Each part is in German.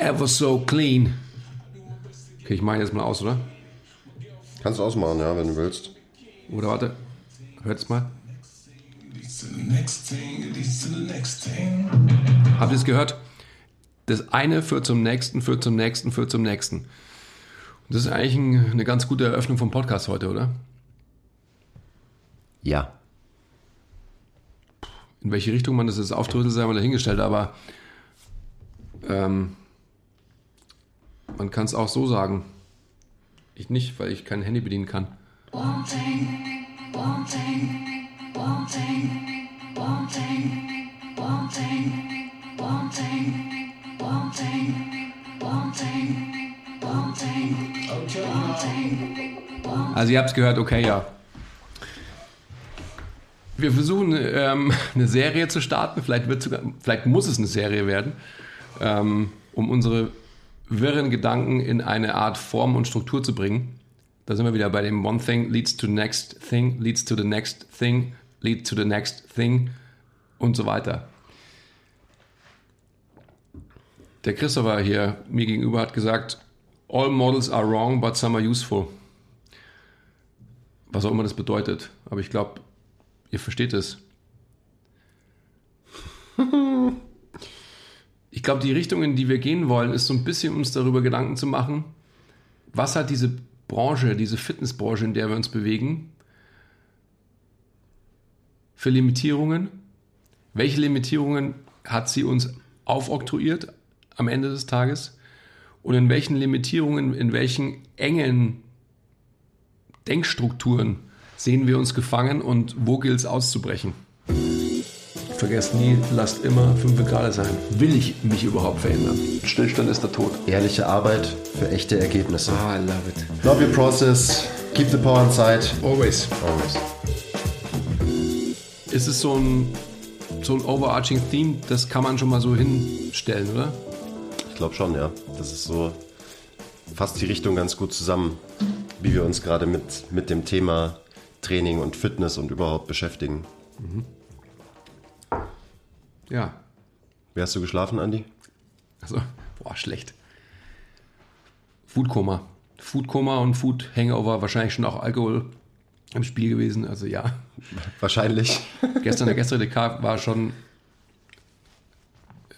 Ever so clean. Okay, ich mache jetzt mal aus, oder? Kannst du ausmachen, ja, wenn du willst. Oder warte, hört's mal. Habt ihr es gehört? Das eine führt zum nächsten, führt zum nächsten, führt zum nächsten. Und das ist eigentlich ein, eine ganz gute Eröffnung vom Podcast heute, oder? Ja. In welche Richtung man das jetzt aufdröselt, sei mal dahingestellt, aber ähm, man kann es auch so sagen. Ich nicht, weil ich kein Handy bedienen kann. Also ihr habt es gehört, okay, ja. Wir versuchen ähm, eine Serie zu starten, vielleicht, wird sogar, vielleicht muss es eine Serie werden, ähm, um unsere wirren Gedanken in eine Art Form und Struktur zu bringen. Da sind wir wieder bei dem One thing leads to next thing, leads to the next thing, leads to the next thing und so weiter. Der Christopher hier mir gegenüber hat gesagt, all models are wrong, but some are useful. Was auch immer das bedeutet. Aber ich glaube, ihr versteht es. Ich glaube, die Richtung, in die wir gehen wollen, ist so ein bisschen uns darüber Gedanken zu machen, was hat diese Branche, diese Fitnessbranche, in der wir uns bewegen, für Limitierungen? Welche Limitierungen hat sie uns aufoktroyiert am Ende des Tages? Und in welchen Limitierungen, in welchen engen Denkstrukturen sehen wir uns gefangen und wo gilt es auszubrechen? Vergesst nie, lasst immer 5 Grad sein. Will ich mich überhaupt verändern? Stillstand ist der Tod. Ehrliche Arbeit für echte Ergebnisse. Ah, I love it. Love your process. Keep the power inside. Always. Always. Ist es so ein, so ein overarching Theme, das kann man schon mal so hinstellen, oder? Ich glaube schon, ja. Das ist so fasst die Richtung ganz gut zusammen, wie wir uns gerade mit, mit dem Thema Training und Fitness und überhaupt beschäftigen. Ja. Wie hast du geschlafen, Andi? Also, boah, schlecht. Foodkoma. Foodkoma und Food Hangover, wahrscheinlich schon auch Alkohol im Spiel gewesen. Also ja, Wahrscheinlich. gestern der gestrige Tag war schon.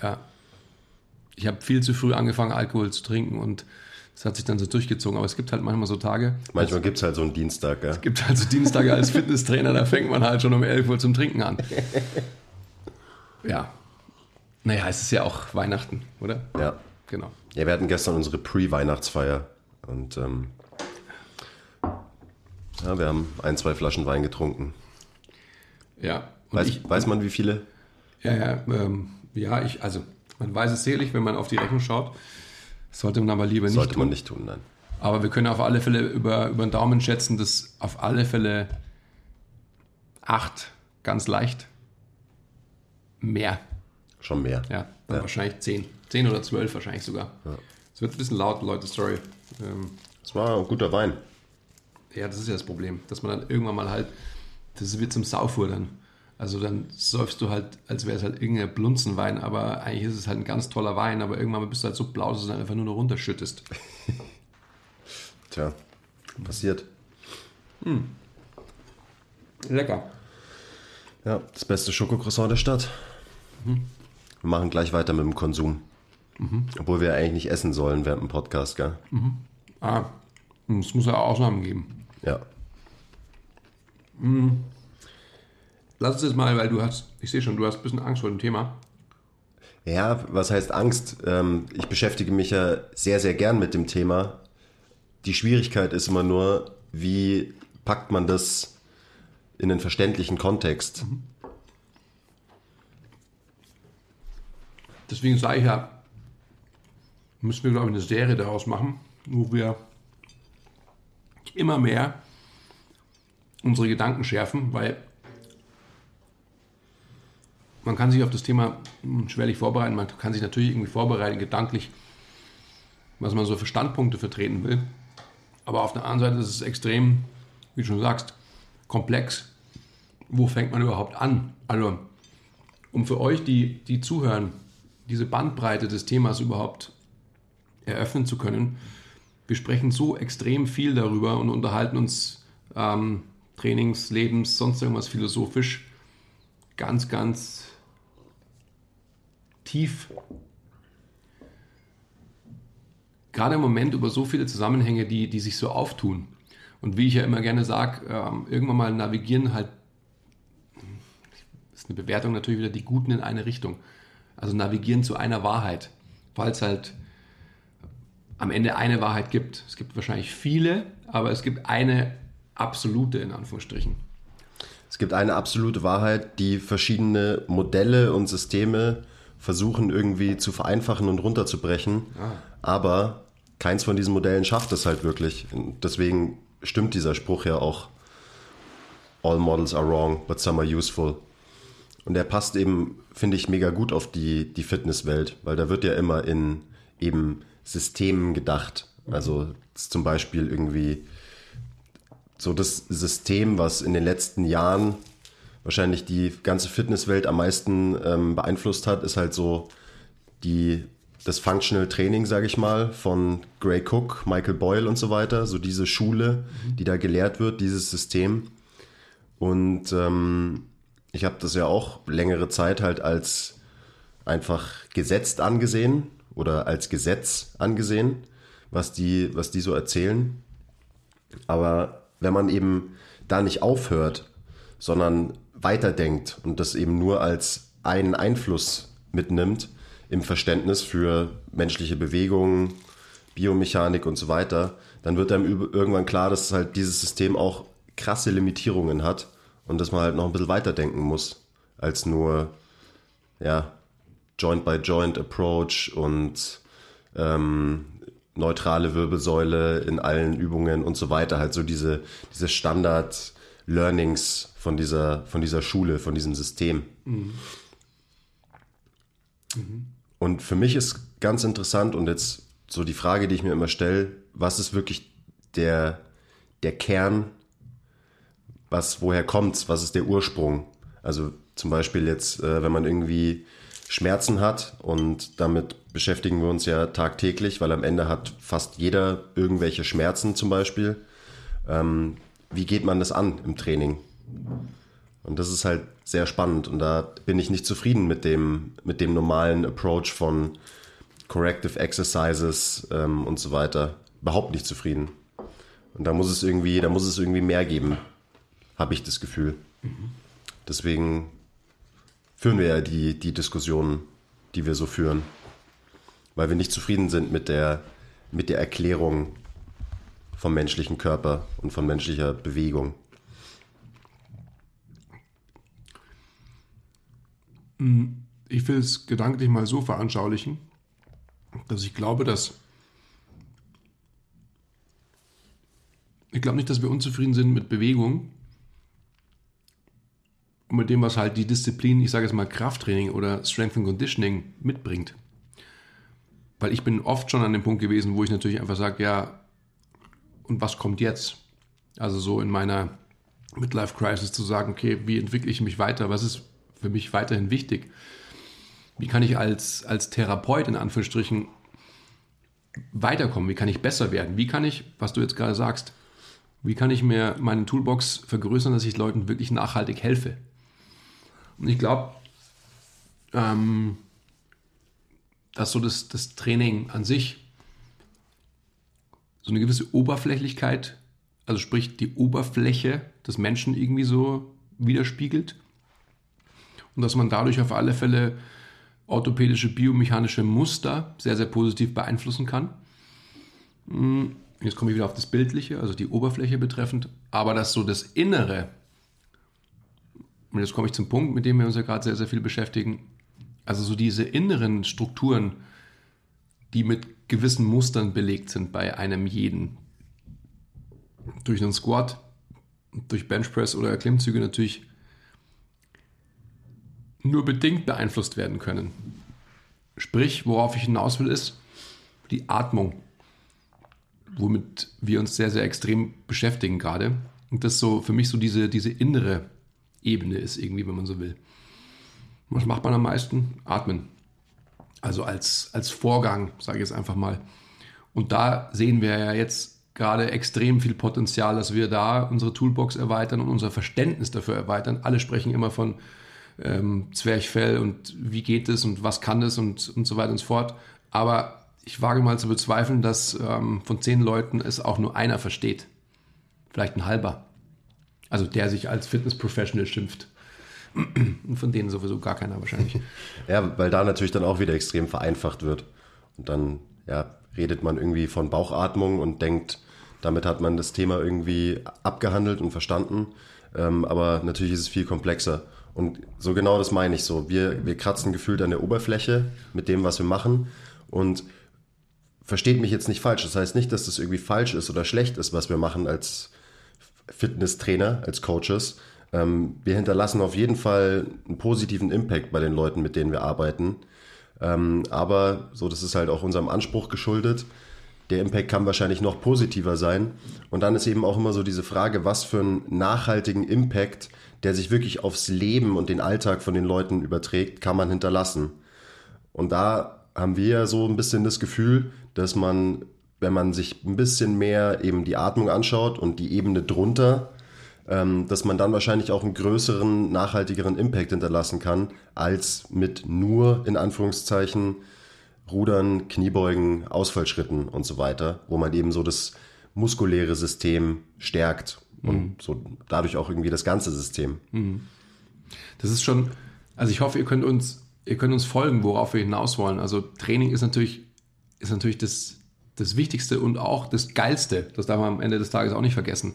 Ja. Ich habe viel zu früh angefangen, Alkohol zu trinken und es hat sich dann so durchgezogen. Aber es gibt halt manchmal so Tage. Manchmal gibt es halt so einen Dienstag, ja. Es gibt halt so Dienstage als Fitnesstrainer, da fängt man halt schon um 11 Uhr zum Trinken an. Ja. Naja, es ist ja auch Weihnachten, oder? Ja. Genau. Ja, wir hatten gestern unsere Pre-Weihnachtsfeier und ähm, ja, wir haben ein, zwei Flaschen Wein getrunken. Ja. Weiß, ich, weiß man, wie viele? Ja, ja, ähm, ja, ich, also man weiß es sicherlich, wenn man auf die Rechnung schaut. Das sollte man aber lieber nicht Sollte tun. man nicht tun, nein. Aber wir können auf alle Fälle über, über den Daumen schätzen, dass auf alle Fälle acht ganz leicht mehr. Schon mehr. Ja, dann Ja. wahrscheinlich zehn. Zehn oder zwölf wahrscheinlich sogar. Es wird ein bisschen laut, Leute, sorry. Ähm, Es war ein guter Wein. ja, das ist ja das Problem, dass man dann irgendwann mal halt, das wird zum Saufuhr dann. Also dann säufst du halt, als wäre es halt irgendein Blunzenwein, aber eigentlich ist es halt ein ganz toller Wein, aber irgendwann bist du halt so blau, dass du es einfach nur noch runterschüttest. Tja, passiert. Lecker. Ja, das beste Schokocroissant der Stadt. Wir machen gleich weiter mit dem Konsum. Obwohl wir eigentlich nicht essen sollen während dem Podcast, gell? Ah, es muss ja auch Ausnahmen geben. Ja. Lass uns jetzt mal, weil du hast, ich sehe schon, du hast ein bisschen Angst vor dem Thema. Ja, was heißt Angst? Ähm, ich beschäftige mich ja sehr, sehr gern mit dem Thema. Die Schwierigkeit ist immer nur, wie packt man das in einen verständlichen Kontext? Deswegen sage ich ja, müssen wir, glaube ich, eine Serie daraus machen, wo wir immer mehr unsere Gedanken schärfen, weil man kann sich auf das Thema schwerlich vorbereiten. Man kann sich natürlich irgendwie vorbereiten, gedanklich, was man so für Standpunkte vertreten will. Aber auf der anderen Seite ist es extrem, wie du schon sagst, komplex. Wo fängt man überhaupt an? Also, um für euch, die, die zuhören, diese Bandbreite des Themas überhaupt eröffnen zu können. Wir sprechen so extrem viel darüber und unterhalten uns ähm, Trainings, Lebens, sonst irgendwas philosophisch ganz, ganz tief. Gerade im Moment über so viele Zusammenhänge, die, die sich so auftun. Und wie ich ja immer gerne sage, ähm, irgendwann mal navigieren halt, ist eine Bewertung natürlich wieder die Guten in eine Richtung. Also navigieren zu einer Wahrheit, weil es halt am Ende eine Wahrheit gibt. Es gibt wahrscheinlich viele, aber es gibt eine absolute in Anführungsstrichen. Es gibt eine absolute Wahrheit, die verschiedene Modelle und Systeme versuchen irgendwie zu vereinfachen und runterzubrechen. Ah. Aber keins von diesen Modellen schafft es halt wirklich. Und deswegen stimmt dieser Spruch ja auch. All models are wrong, but some are useful. Und der passt eben, finde ich, mega gut auf die, die Fitnesswelt, weil da wird ja immer in eben Systemen gedacht. Also zum Beispiel irgendwie so das System, was in den letzten Jahren wahrscheinlich die ganze Fitnesswelt am meisten ähm, beeinflusst hat, ist halt so die, das Functional Training, sage ich mal, von Gray Cook, Michael Boyle und so weiter. So diese Schule, die da gelehrt wird, dieses System. Und ähm, ich habe das ja auch längere Zeit halt als einfach gesetzt angesehen oder als Gesetz angesehen, was die, was die so erzählen. Aber wenn man eben da nicht aufhört, sondern weiterdenkt und das eben nur als einen Einfluss mitnimmt im Verständnis für menschliche Bewegungen, Biomechanik und so weiter, dann wird einem irgendwann klar, dass halt dieses System auch krasse Limitierungen hat und dass man halt noch ein bisschen weiterdenken muss als nur ja Joint-by-Joint-Approach und ähm, neutrale Wirbelsäule in allen Übungen und so weiter. Halt so diese, diese Standard-Learnings von dieser, von dieser Schule, von diesem System. Mhm. Mhm. Und für mich ist ganz interessant und jetzt so die Frage, die ich mir immer stelle, was ist wirklich der, der Kern, was, woher kommt's, was ist der Ursprung? Also zum Beispiel jetzt, äh, wenn man irgendwie Schmerzen hat und damit beschäftigen wir uns ja tagtäglich, weil am Ende hat fast jeder irgendwelche Schmerzen zum Beispiel. Ähm, wie geht man das an im Training? Und das ist halt sehr spannend und da bin ich nicht zufrieden mit dem, mit dem normalen Approach von Corrective Exercises ähm, und so weiter. Überhaupt nicht zufrieden. Und da muss es irgendwie, da muss es irgendwie mehr geben, habe ich das Gefühl. Deswegen führen wir ja die, die Diskussionen, die wir so führen. Weil wir nicht zufrieden sind mit der, mit der Erklärung vom menschlichen Körper und von menschlicher Bewegung. Hm, ich will es gedanklich mal so veranschaulichen, dass ich glaube, dass ich glaube nicht, dass wir unzufrieden sind mit Bewegung, mit dem, was halt die Disziplin, ich sage jetzt mal Krafttraining oder Strength and Conditioning mitbringt. Weil ich bin oft schon an dem Punkt gewesen, wo ich natürlich einfach sage, ja, und was kommt jetzt? Also so in meiner Midlife Crisis zu sagen, okay, wie entwickle ich mich weiter? Was ist für mich weiterhin wichtig? Wie kann ich als, als Therapeut in Anführungsstrichen weiterkommen? Wie kann ich besser werden? Wie kann ich, was du jetzt gerade sagst, wie kann ich mir meine Toolbox vergrößern, dass ich Leuten wirklich nachhaltig helfe? Und ich glaube, ähm, dass so das, das Training an sich so eine gewisse Oberflächlichkeit, also sprich die Oberfläche des Menschen irgendwie so widerspiegelt. Und dass man dadurch auf alle Fälle orthopädische, biomechanische Muster sehr, sehr positiv beeinflussen kann. Hm, jetzt komme ich wieder auf das Bildliche, also die Oberfläche betreffend, aber dass so das Innere und jetzt komme ich zum Punkt, mit dem wir uns ja gerade sehr, sehr viel beschäftigen. Also so diese inneren Strukturen, die mit gewissen Mustern belegt sind bei einem jeden. Durch einen Squat, durch Benchpress oder Klimmzüge natürlich nur bedingt beeinflusst werden können. Sprich, worauf ich hinaus will, ist die Atmung, womit wir uns sehr, sehr extrem beschäftigen gerade. Und das ist so für mich so diese, diese innere Ebene ist, irgendwie, wenn man so will. Was macht man am meisten? Atmen. Also als, als Vorgang, sage ich jetzt einfach mal. Und da sehen wir ja jetzt gerade extrem viel Potenzial, dass wir da unsere Toolbox erweitern und unser Verständnis dafür erweitern. Alle sprechen immer von ähm, Zwerchfell und wie geht es und was kann es und, und so weiter und so fort. Aber ich wage mal zu bezweifeln, dass ähm, von zehn Leuten es auch nur einer versteht. Vielleicht ein halber. Also der sich als Fitness-Professional schimpft. Und von denen sowieso gar keiner wahrscheinlich. ja, weil da natürlich dann auch wieder extrem vereinfacht wird. Und dann ja, redet man irgendwie von Bauchatmung und denkt, damit hat man das Thema irgendwie abgehandelt und verstanden. Ähm, aber natürlich ist es viel komplexer. Und so genau das meine ich so. Wir, wir kratzen gefühlt an der Oberfläche mit dem, was wir machen. Und versteht mich jetzt nicht falsch. Das heißt nicht, dass das irgendwie falsch ist oder schlecht ist, was wir machen als Fitnesstrainer, als Coaches. Ähm, wir hinterlassen auf jeden Fall einen positiven Impact bei den Leuten, mit denen wir arbeiten. Ähm, aber so, das ist halt auch unserem Anspruch geschuldet. Der Impact kann wahrscheinlich noch positiver sein. Und dann ist eben auch immer so diese Frage, was für einen nachhaltigen Impact, der sich wirklich aufs Leben und den Alltag von den Leuten überträgt, kann man hinterlassen. Und da haben wir ja so ein bisschen das Gefühl, dass man, wenn man sich ein bisschen mehr eben die Atmung anschaut und die Ebene drunter, ähm, dass man dann wahrscheinlich auch einen größeren, nachhaltigeren Impact hinterlassen kann, als mit nur, in Anführungszeichen, Rudern, Kniebeugen, Ausfallschritten und so weiter, wo man eben so das muskuläre System stärkt und mhm. so dadurch auch irgendwie das ganze System. Mhm. Das ist schon, also ich hoffe, ihr könnt uns, ihr könnt uns folgen, worauf wir hinaus wollen. Also Training ist natürlich, ist natürlich das, das Wichtigste und auch das Geilste. Das darf man am Ende des Tages auch nicht vergessen.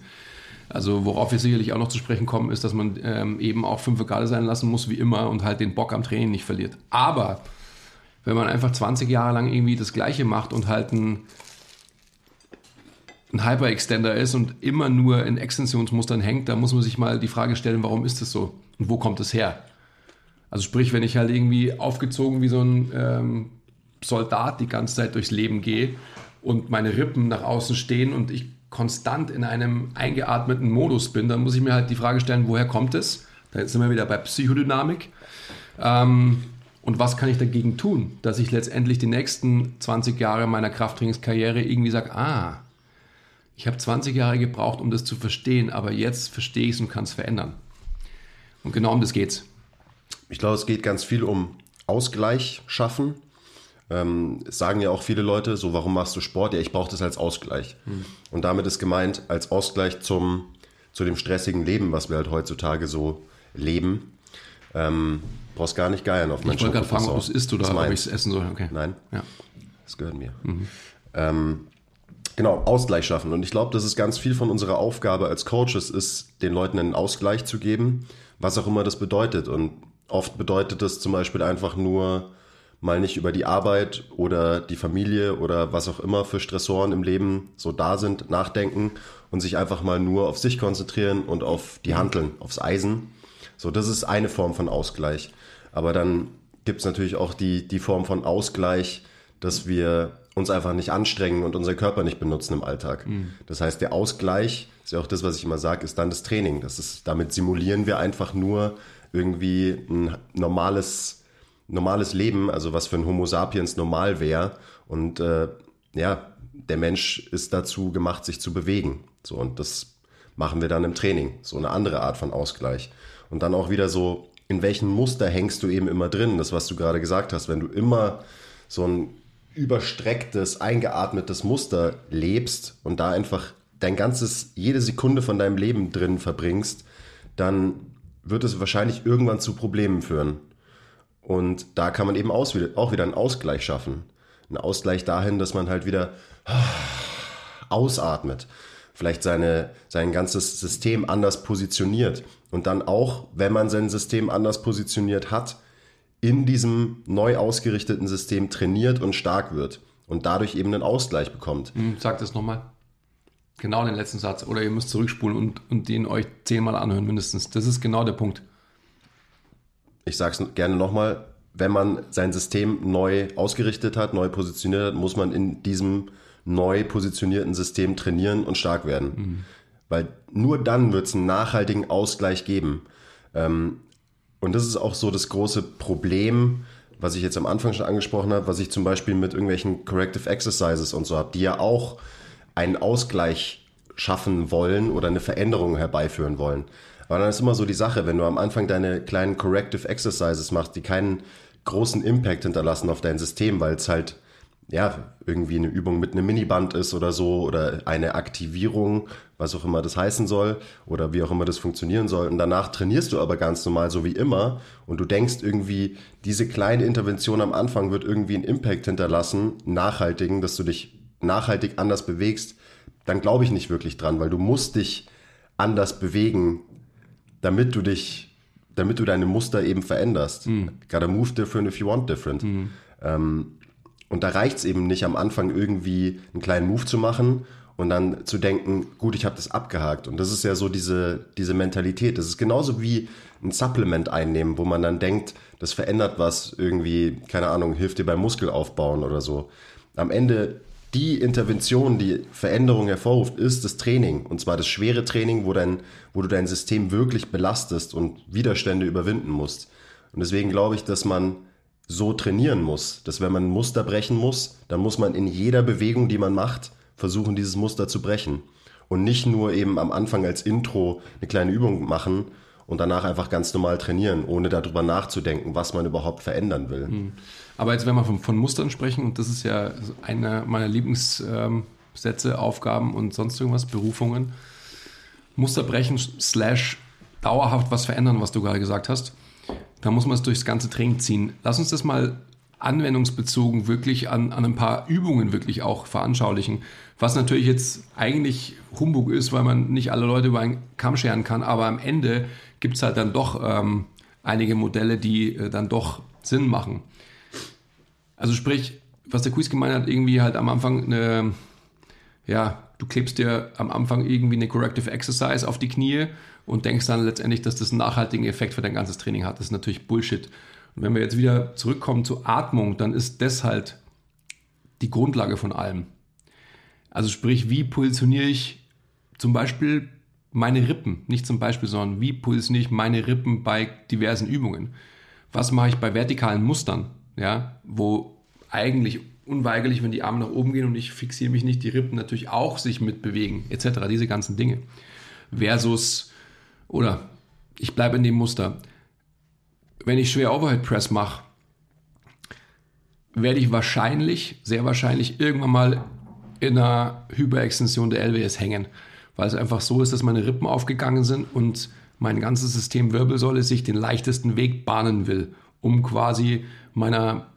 Also worauf wir sicherlich auch noch zu sprechen kommen, ist, dass man ähm, eben auch fünf Grade sein lassen muss, wie immer, und halt den Bock am Training nicht verliert. Aber wenn man einfach 20 Jahre lang irgendwie das Gleiche macht und halt ein, ein Hyperextender ist und immer nur in Extensionsmustern hängt, da muss man sich mal die Frage stellen, warum ist das so? Und wo kommt es her? Also sprich, wenn ich halt irgendwie aufgezogen wie so ein ähm, Soldat die ganze Zeit durchs Leben gehe und meine Rippen nach außen stehen und ich konstant in einem eingeatmeten Modus bin, dann muss ich mir halt die Frage stellen, woher kommt es? Da sind wir wieder bei Psychodynamik. Ähm, und was kann ich dagegen tun, dass ich letztendlich die nächsten 20 Jahre meiner Krafttrainingskarriere irgendwie sage, ah, ich habe 20 Jahre gebraucht, um das zu verstehen, aber jetzt verstehe ich es und kann es verändern. Und genau um das geht's. Ich glaube, es geht ganz viel um Ausgleich schaffen ähm, sagen ja auch viele Leute, so warum machst du Sport? Ja, ich brauche das als Ausgleich. Mhm. Und damit ist gemeint, als Ausgleich zum, zu dem stressigen Leben, was wir halt heutzutage so leben. Ähm, brauchst gar nicht geiern auf mein Ich wollte gerade fragen, ob du es isst oder ob ich es essen soll. Okay. Nein, ja. das gehört mir. Mhm. Ähm, genau, Ausgleich schaffen. Und ich glaube, das ist ganz viel von unserer Aufgabe als Coaches, ist, den Leuten einen Ausgleich zu geben, was auch immer das bedeutet. Und oft bedeutet das zum Beispiel einfach nur, mal nicht über die Arbeit oder die Familie oder was auch immer für Stressoren im Leben so da sind, nachdenken und sich einfach mal nur auf sich konzentrieren und auf die Handeln, aufs Eisen. So, das ist eine Form von Ausgleich. Aber dann gibt es natürlich auch die, die Form von Ausgleich, dass wir uns einfach nicht anstrengen und unseren Körper nicht benutzen im Alltag. Mhm. Das heißt, der Ausgleich, ist ja auch das, was ich immer sage, ist dann das Training. Das ist, damit simulieren wir einfach nur irgendwie ein normales normales Leben, also was für ein Homo sapiens normal wäre. Und äh, ja, der Mensch ist dazu gemacht, sich zu bewegen. So, und das machen wir dann im Training. So eine andere Art von Ausgleich. Und dann auch wieder so, in welchen Muster hängst du eben immer drin? Das, was du gerade gesagt hast, wenn du immer so ein überstrecktes, eingeatmetes Muster lebst und da einfach dein ganzes, jede Sekunde von deinem Leben drin verbringst, dann wird es wahrscheinlich irgendwann zu Problemen führen. Und da kann man eben auch wieder einen Ausgleich schaffen. Ein Ausgleich dahin, dass man halt wieder ausatmet. Vielleicht seine, sein ganzes System anders positioniert. Und dann auch, wenn man sein System anders positioniert hat, in diesem neu ausgerichteten System trainiert und stark wird. Und dadurch eben einen Ausgleich bekommt. Hm, sag das nochmal. Genau den letzten Satz. Oder ihr müsst zurückspulen und, und den euch zehnmal anhören mindestens. Das ist genau der Punkt ich sage es gerne nochmal, wenn man sein System neu ausgerichtet hat, neu positioniert hat, muss man in diesem neu positionierten System trainieren und stark werden. Mhm. Weil nur dann wird es einen nachhaltigen Ausgleich geben. Ähm, und das ist auch so das große Problem was ich jetzt am Anfang schon angesprochen habe, was ich zum Beispiel mit irgendwelchen Corrective Exercises und so habe, die ja auch einen Ausgleich schaffen wollen oder eine Veränderung herbeiführen wollen. Aber dann ist immer so die Sache, wenn du am Anfang deine kleinen Corrective Exercises machst, die keinen großen Impact hinterlassen auf dein System, weil es halt ja, irgendwie eine Übung mit einem Miniband ist oder so oder eine Aktivierung, was auch immer das heißen soll oder wie auch immer das funktionieren soll. Und danach trainierst du aber ganz normal so wie immer und du denkst irgendwie, diese kleine Intervention am Anfang wird irgendwie einen Impact hinterlassen, nachhaltigen, dass du dich nachhaltig anders bewegst, dann glaube ich nicht wirklich dran, weil du musst dich anders bewegen, damit du dich, damit du deine Muster eben veränderst. Mhm. Gotta move different if you want different. Mhm. Ähm, und da reicht es eben nicht am Anfang irgendwie einen kleinen Move zu machen und dann zu denken, gut, ich habe das abgehakt. Und das ist ja so diese, diese Mentalität. Das ist genauso wie ein Supplement einnehmen, wo man dann denkt, das verändert was irgendwie, keine Ahnung, hilft dir beim Muskelaufbauen oder so. Am Ende die Intervention, die Veränderung hervorruft, ist das Training. Und zwar das schwere Training, wo, dein, wo du dein System wirklich belastest und Widerstände überwinden musst. Und deswegen glaube ich, dass man so trainieren muss, dass wenn man ein Muster brechen muss, dann muss man in jeder Bewegung, die man macht, versuchen, dieses Muster zu brechen. Und nicht nur eben am Anfang als Intro eine kleine Übung machen und danach einfach ganz normal trainieren, ohne darüber nachzudenken, was man überhaupt verändern will. Hm. Aber jetzt, wenn wir von, von Mustern sprechen, und das ist ja einer meiner Lieblingssätze, Aufgaben und sonst irgendwas, Berufungen, Muster brechen slash dauerhaft was verändern, was du gerade gesagt hast da muss man es durchs ganze Training ziehen. Lass uns das mal anwendungsbezogen wirklich an, an ein paar Übungen wirklich auch veranschaulichen. Was natürlich jetzt eigentlich Humbug ist, weil man nicht alle Leute über einen Kamm scheren kann, aber am Ende gibt es halt dann doch ähm, einige Modelle, die äh, dann doch Sinn machen. Also sprich, was der Quiz gemeint hat, irgendwie halt am Anfang eine, ja, du klebst dir am Anfang irgendwie eine Corrective Exercise auf die Knie und denkst dann letztendlich, dass das einen nachhaltigen Effekt für dein ganzes Training hat. Das ist natürlich Bullshit. Und wenn wir jetzt wieder zurückkommen zur Atmung, dann ist das halt die Grundlage von allem. Also sprich, wie positioniere ich zum Beispiel meine Rippen, nicht zum Beispiel, sondern wie positioniere ich meine Rippen bei diversen Übungen? Was mache ich bei vertikalen Mustern, ja, wo eigentlich unweigerlich, wenn die Arme nach oben gehen und ich fixiere mich nicht, die Rippen natürlich auch sich mitbewegen, etc., diese ganzen Dinge. Versus oder ich bleibe in dem Muster. Wenn ich schwer Overhead Press mache, werde ich wahrscheinlich, sehr wahrscheinlich irgendwann mal in einer Hyperextension der LWS hängen, weil es einfach so ist, dass meine Rippen aufgegangen sind und mein ganzes System Wirbelsäule sich den leichtesten Weg bahnen will, um quasi meiner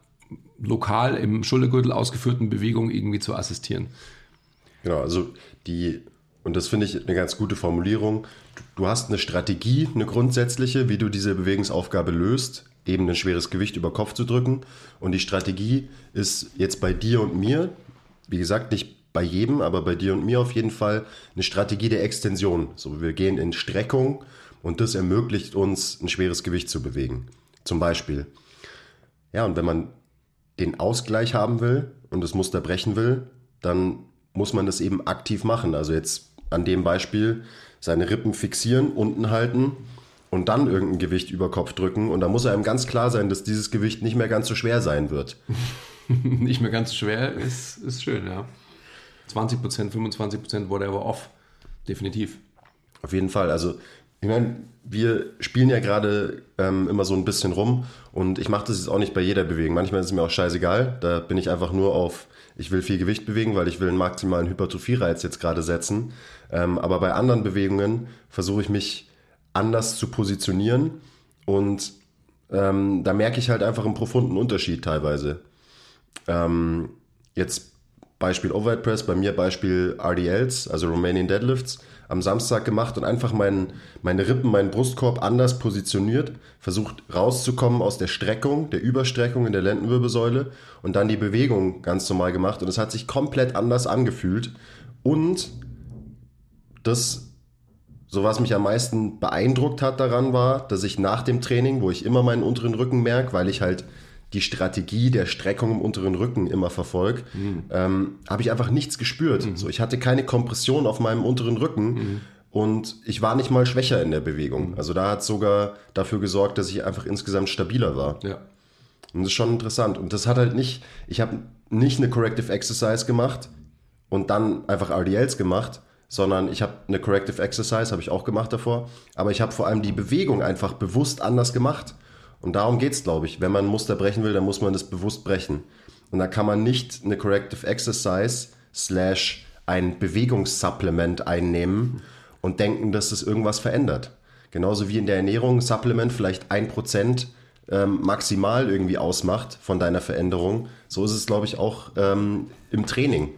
lokal im Schultergürtel ausgeführten Bewegung irgendwie zu assistieren. Genau, also die und das finde ich eine ganz gute Formulierung. Du hast eine Strategie, eine grundsätzliche, wie du diese Bewegungsaufgabe löst, eben ein schweres Gewicht über Kopf zu drücken. Und die Strategie ist jetzt bei dir und mir, wie gesagt, nicht bei jedem, aber bei dir und mir auf jeden Fall eine Strategie der Extension. So, wir gehen in Streckung und das ermöglicht uns, ein schweres Gewicht zu bewegen. Zum Beispiel. Ja, und wenn man den Ausgleich haben will und das Muster brechen will, dann muss man das eben aktiv machen. Also jetzt an dem Beispiel seine Rippen fixieren, unten halten und dann irgendein Gewicht über Kopf drücken. Und da muss einem ganz klar sein, dass dieses Gewicht nicht mehr ganz so schwer sein wird. nicht mehr ganz so schwer ist, ist schön, ja. 20%, 25%, whatever off. Definitiv. Auf jeden Fall. Also, ich meine, wir spielen ja gerade ähm, immer so ein bisschen rum und ich mache das jetzt auch nicht bei jeder Bewegung. Manchmal ist es mir auch scheißegal. Da bin ich einfach nur auf ich will viel Gewicht bewegen, weil ich will einen maximalen Hypertrophie-Reiz jetzt gerade setzen. Ähm, aber bei anderen Bewegungen versuche ich mich anders zu positionieren und ähm, da merke ich halt einfach einen profunden Unterschied teilweise. Ähm, jetzt Beispiel Overhead Press, bei mir Beispiel RDLs, also Romanian Deadlifts am Samstag gemacht und einfach mein, meine Rippen, meinen Brustkorb anders positioniert, versucht rauszukommen aus der Streckung, der Überstreckung in der Lendenwirbelsäule und dann die Bewegung ganz normal gemacht und es hat sich komplett anders angefühlt und das so was mich am meisten beeindruckt hat daran war, dass ich nach dem Training, wo ich immer meinen unteren Rücken merke, weil ich halt die Strategie der Streckung im unteren Rücken immer verfolge, mhm. ähm, habe ich einfach nichts gespürt. Mhm. So, ich hatte keine Kompression auf meinem unteren Rücken. Mhm. Und ich war nicht mal schwächer in der Bewegung. Mhm. Also da hat sogar dafür gesorgt, dass ich einfach insgesamt stabiler war. Ja. Und das ist schon interessant. Und das hat halt nicht, ich habe nicht eine Corrective Exercise gemacht und dann einfach RDLs gemacht, sondern ich habe eine Corrective Exercise, habe ich auch gemacht davor, aber ich habe vor allem die Bewegung einfach bewusst anders gemacht. Und darum geht es, glaube ich. Wenn man ein Muster brechen will, dann muss man das bewusst brechen. Und da kann man nicht eine Corrective Exercise slash ein Bewegungssupplement einnehmen und denken, dass es irgendwas verändert. Genauso wie in der Ernährung Supplement vielleicht ein Prozent ähm, maximal irgendwie ausmacht von deiner Veränderung. So ist es, glaube ich, auch ähm, im Training.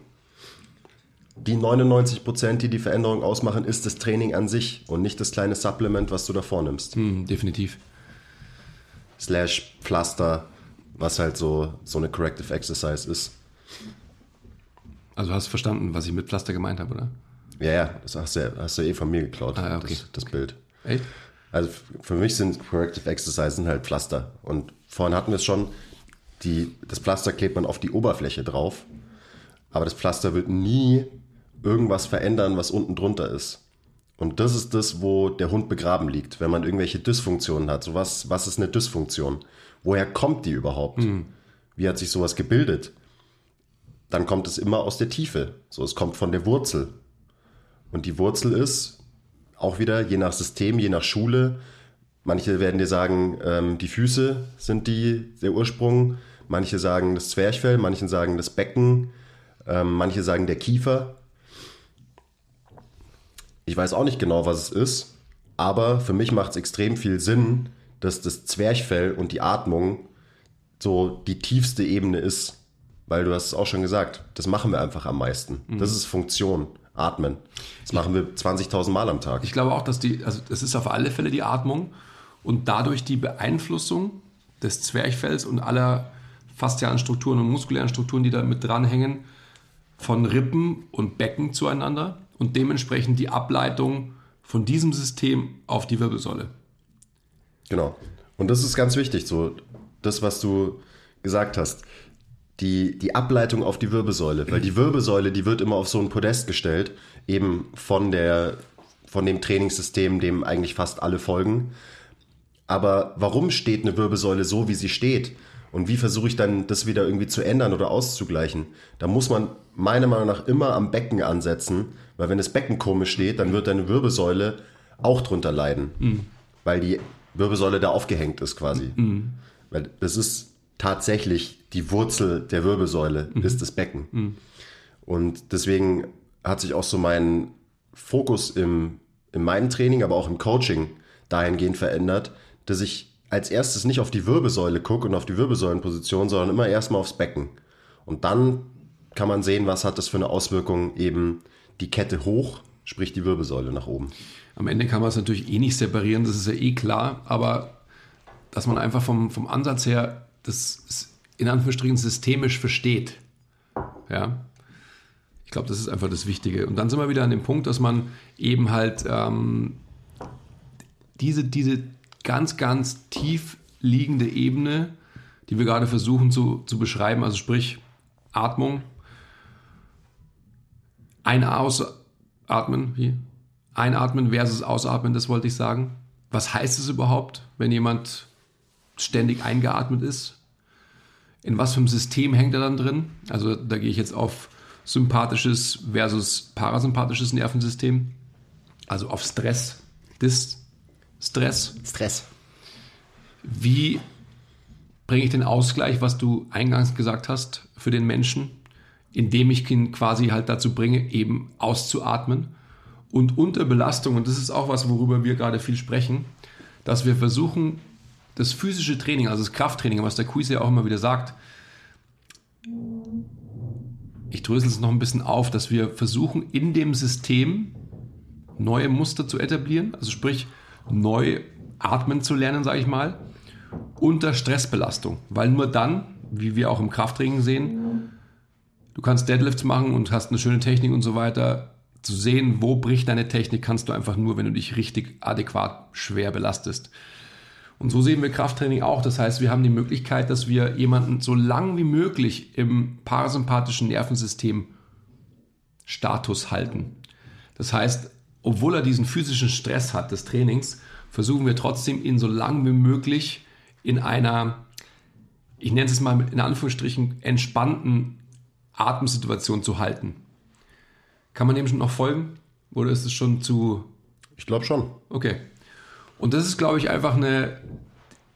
Die 99 Prozent, die die Veränderung ausmachen, ist das Training an sich und nicht das kleine Supplement, was du da vornimmst. Hm, definitiv. Slash Pflaster, was halt so, so eine Corrective Exercise ist. Also hast du verstanden, was ich mit Pflaster gemeint habe, oder? Ja, ja, das hast du, hast du eh von mir geklaut, ah, okay. das, das Bild. Echt? Also für mich sind Corrective Exercises halt Pflaster. Und vorhin hatten wir es schon, die, das Pflaster klebt man auf die Oberfläche drauf. Aber das Pflaster wird nie irgendwas verändern, was unten drunter ist. Und das ist das, wo der Hund begraben liegt, wenn man irgendwelche Dysfunktionen hat. So was, was ist eine Dysfunktion? Woher kommt die überhaupt? Mhm. Wie hat sich sowas gebildet? Dann kommt es immer aus der Tiefe. So, es kommt von der Wurzel. Und die Wurzel ist auch wieder je nach System, je nach Schule. Manche werden dir sagen, ähm, die Füße sind die, der Ursprung. Manche sagen das Zwerchfell, manche sagen das Becken, ähm, manche sagen der Kiefer. Ich weiß auch nicht genau, was es ist, aber für mich macht es extrem viel Sinn, dass das Zwerchfell und die Atmung so die tiefste Ebene ist. Weil du hast es auch schon gesagt, das machen wir einfach am meisten. Mhm. Das ist Funktion. Atmen. Das machen wir 20.000 Mal am Tag. Ich glaube auch, dass die, also es ist auf alle Fälle die Atmung und dadurch die Beeinflussung des Zwerchfells und aller faszialen Strukturen und muskulären Strukturen, die da mit dranhängen, von Rippen und Becken zueinander und dementsprechend die Ableitung von diesem System auf die Wirbelsäule. Genau. Und das ist ganz wichtig, so das, was du gesagt hast die, die Ableitung auf die Wirbelsäule, weil die Wirbelsäule, die wird immer auf so ein Podest gestellt, eben von der, von dem Trainingssystem, dem eigentlich fast alle folgen. Aber warum steht eine Wirbelsäule so, wie sie steht? Und wie versuche ich dann, das wieder irgendwie zu ändern oder auszugleichen? Da muss man meiner Meinung nach immer am Becken ansetzen, weil wenn das Becken komisch steht, dann wird deine Wirbelsäule auch drunter leiden, mhm. weil die Wirbelsäule da aufgehängt ist quasi. Mhm. Weil das ist tatsächlich die Wurzel der Wirbelsäule mhm. ist das Becken. Mhm. Und deswegen hat sich auch so mein Fokus im, in meinem Training, aber auch im Coaching dahingehend verändert, dass ich als erstes nicht auf die Wirbelsäule gucke und auf die Wirbelsäulenposition, sondern immer erstmal aufs Becken. Und dann kann man sehen, was hat das für eine Auswirkung eben die Kette hoch, sprich die Wirbelsäule nach oben. Am Ende kann man es natürlich eh nicht separieren, das ist ja eh klar, aber dass man einfach vom, vom Ansatz her das in Anführungsstrichen systemisch versteht. Ja. Ich glaube, das ist einfach das Wichtige. Und dann sind wir wieder an dem Punkt, dass man eben halt ähm, diese, diese ganz, ganz tief liegende Ebene, die wir gerade versuchen zu, zu beschreiben, also sprich Atmung, ein Ausatmen, wie? Einatmen versus Ausatmen, das wollte ich sagen. Was heißt es überhaupt, wenn jemand ständig eingeatmet ist. In was für einem System hängt er dann drin? Also da gehe ich jetzt auf sympathisches versus parasympathisches Nervensystem. Also auf Stress, Dis, Stress. Stress. Wie bringe ich den Ausgleich, was du eingangs gesagt hast, für den Menschen, indem ich ihn quasi halt dazu bringe, eben auszuatmen und unter Belastung, und das ist auch was, worüber wir gerade viel sprechen, dass wir versuchen, das physische Training, also das Krafttraining, was der Quiz ja auch immer wieder sagt, ich drösel es noch ein bisschen auf, dass wir versuchen, in dem System neue Muster zu etablieren, also sprich neu atmen zu lernen, sage ich mal, unter Stressbelastung. Weil nur dann, wie wir auch im Krafttraining sehen, du kannst Deadlifts machen und hast eine schöne Technik und so weiter. Zu sehen, wo bricht deine Technik, kannst du einfach nur, wenn du dich richtig adäquat schwer belastest. Und so sehen wir Krafttraining auch. Das heißt, wir haben die Möglichkeit, dass wir jemanden so lang wie möglich im parasympathischen Nervensystem Status halten. Das heißt, obwohl er diesen physischen Stress hat des Trainings, versuchen wir trotzdem, ihn so lang wie möglich in einer ich nenne es mal in Anführungsstrichen, entspannten Atemsituation zu halten. Kann man dem schon noch folgen? Oder ist es schon zu. Ich glaube schon. Okay. Und das ist, glaube ich, einfach eine.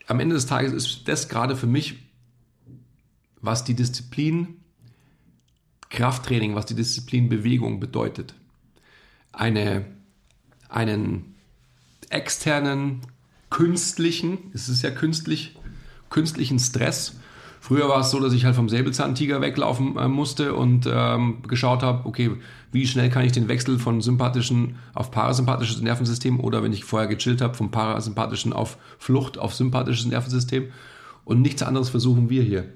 Am Ende des Tages ist das gerade für mich, was die Disziplin Krafttraining, was die Disziplin Bewegung bedeutet. Eine, einen externen, künstlichen, es ist ja künstlich, künstlichen Stress. Früher war es so, dass ich halt vom Säbelzahntiger weglaufen äh, musste und ähm, geschaut habe, okay, wie schnell kann ich den Wechsel von sympathischen auf parasympathisches Nervensystem oder wenn ich vorher gechillt habe, vom parasympathischen auf Flucht auf sympathisches Nervensystem. Und nichts anderes versuchen wir hier.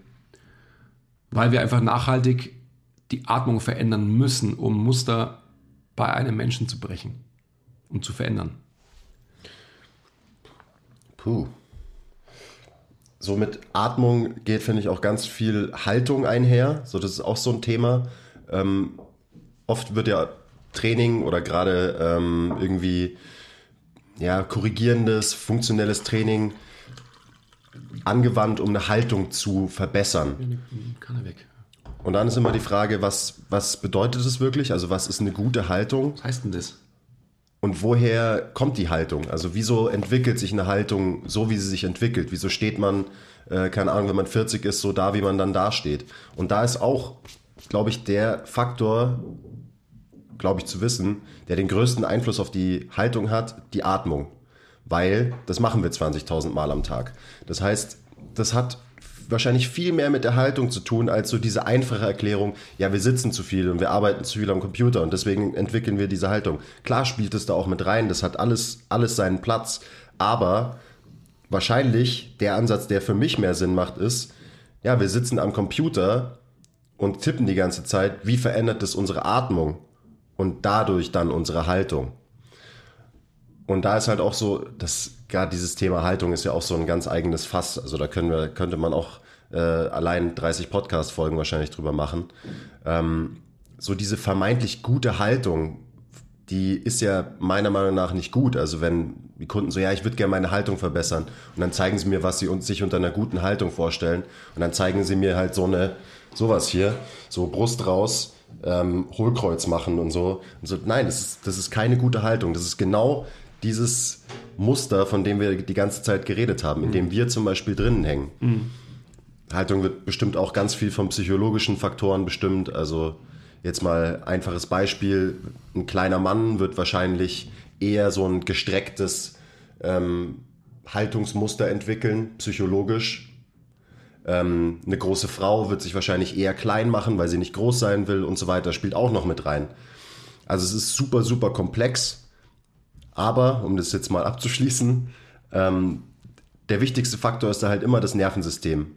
Weil wir einfach nachhaltig die Atmung verändern müssen, um Muster bei einem Menschen zu brechen und zu verändern. Puh. So mit Atmung geht, finde ich, auch ganz viel Haltung einher. So, das ist auch so ein Thema. Ähm, oft wird ja Training oder gerade ähm, irgendwie ja, korrigierendes, funktionelles Training angewandt, um eine Haltung zu verbessern. Kann er weg. Und dann ist immer die Frage, was, was bedeutet es wirklich? Also was ist eine gute Haltung? Was heißt denn das? Und woher kommt die Haltung? Also wieso entwickelt sich eine Haltung so, wie sie sich entwickelt? Wieso steht man, äh, keine Ahnung, wenn man 40 ist, so da, wie man dann da steht? Und da ist auch, glaube ich, der Faktor, glaube ich zu wissen, der den größten Einfluss auf die Haltung hat, die Atmung. Weil das machen wir 20.000 Mal am Tag. Das heißt, das hat wahrscheinlich viel mehr mit der Haltung zu tun, als so diese einfache Erklärung, ja, wir sitzen zu viel und wir arbeiten zu viel am Computer und deswegen entwickeln wir diese Haltung. Klar spielt es da auch mit rein, das hat alles, alles seinen Platz, aber wahrscheinlich der Ansatz, der für mich mehr Sinn macht, ist, ja, wir sitzen am Computer und tippen die ganze Zeit, wie verändert das unsere Atmung und dadurch dann unsere Haltung. Und da ist halt auch so, dass gerade dieses Thema Haltung ist ja auch so ein ganz eigenes Fass. Also da können wir, könnte man auch äh, allein 30 Podcast-Folgen wahrscheinlich drüber machen. Ähm, so diese vermeintlich gute Haltung, die ist ja meiner Meinung nach nicht gut. Also wenn die Kunden so, ja, ich würde gerne meine Haltung verbessern und dann zeigen sie mir, was sie uns sich unter einer guten Haltung vorstellen und dann zeigen sie mir halt so eine, sowas hier, so Brust raus, ähm, Hohlkreuz machen und so. Und so nein, das ist, das ist keine gute Haltung. Das ist genau dieses Muster, von dem wir die ganze Zeit geredet haben, in mhm. dem wir zum Beispiel drinnen hängen. Mhm. Haltung wird bestimmt auch ganz viel von psychologischen Faktoren bestimmt. Also jetzt mal einfaches Beispiel, ein kleiner Mann wird wahrscheinlich eher so ein gestrecktes ähm, Haltungsmuster entwickeln, psychologisch. Ähm, eine große Frau wird sich wahrscheinlich eher klein machen, weil sie nicht groß sein will und so weiter, spielt auch noch mit rein. Also es ist super, super komplex aber, um das jetzt mal abzuschließen, ähm, der wichtigste Faktor ist da halt immer das Nervensystem.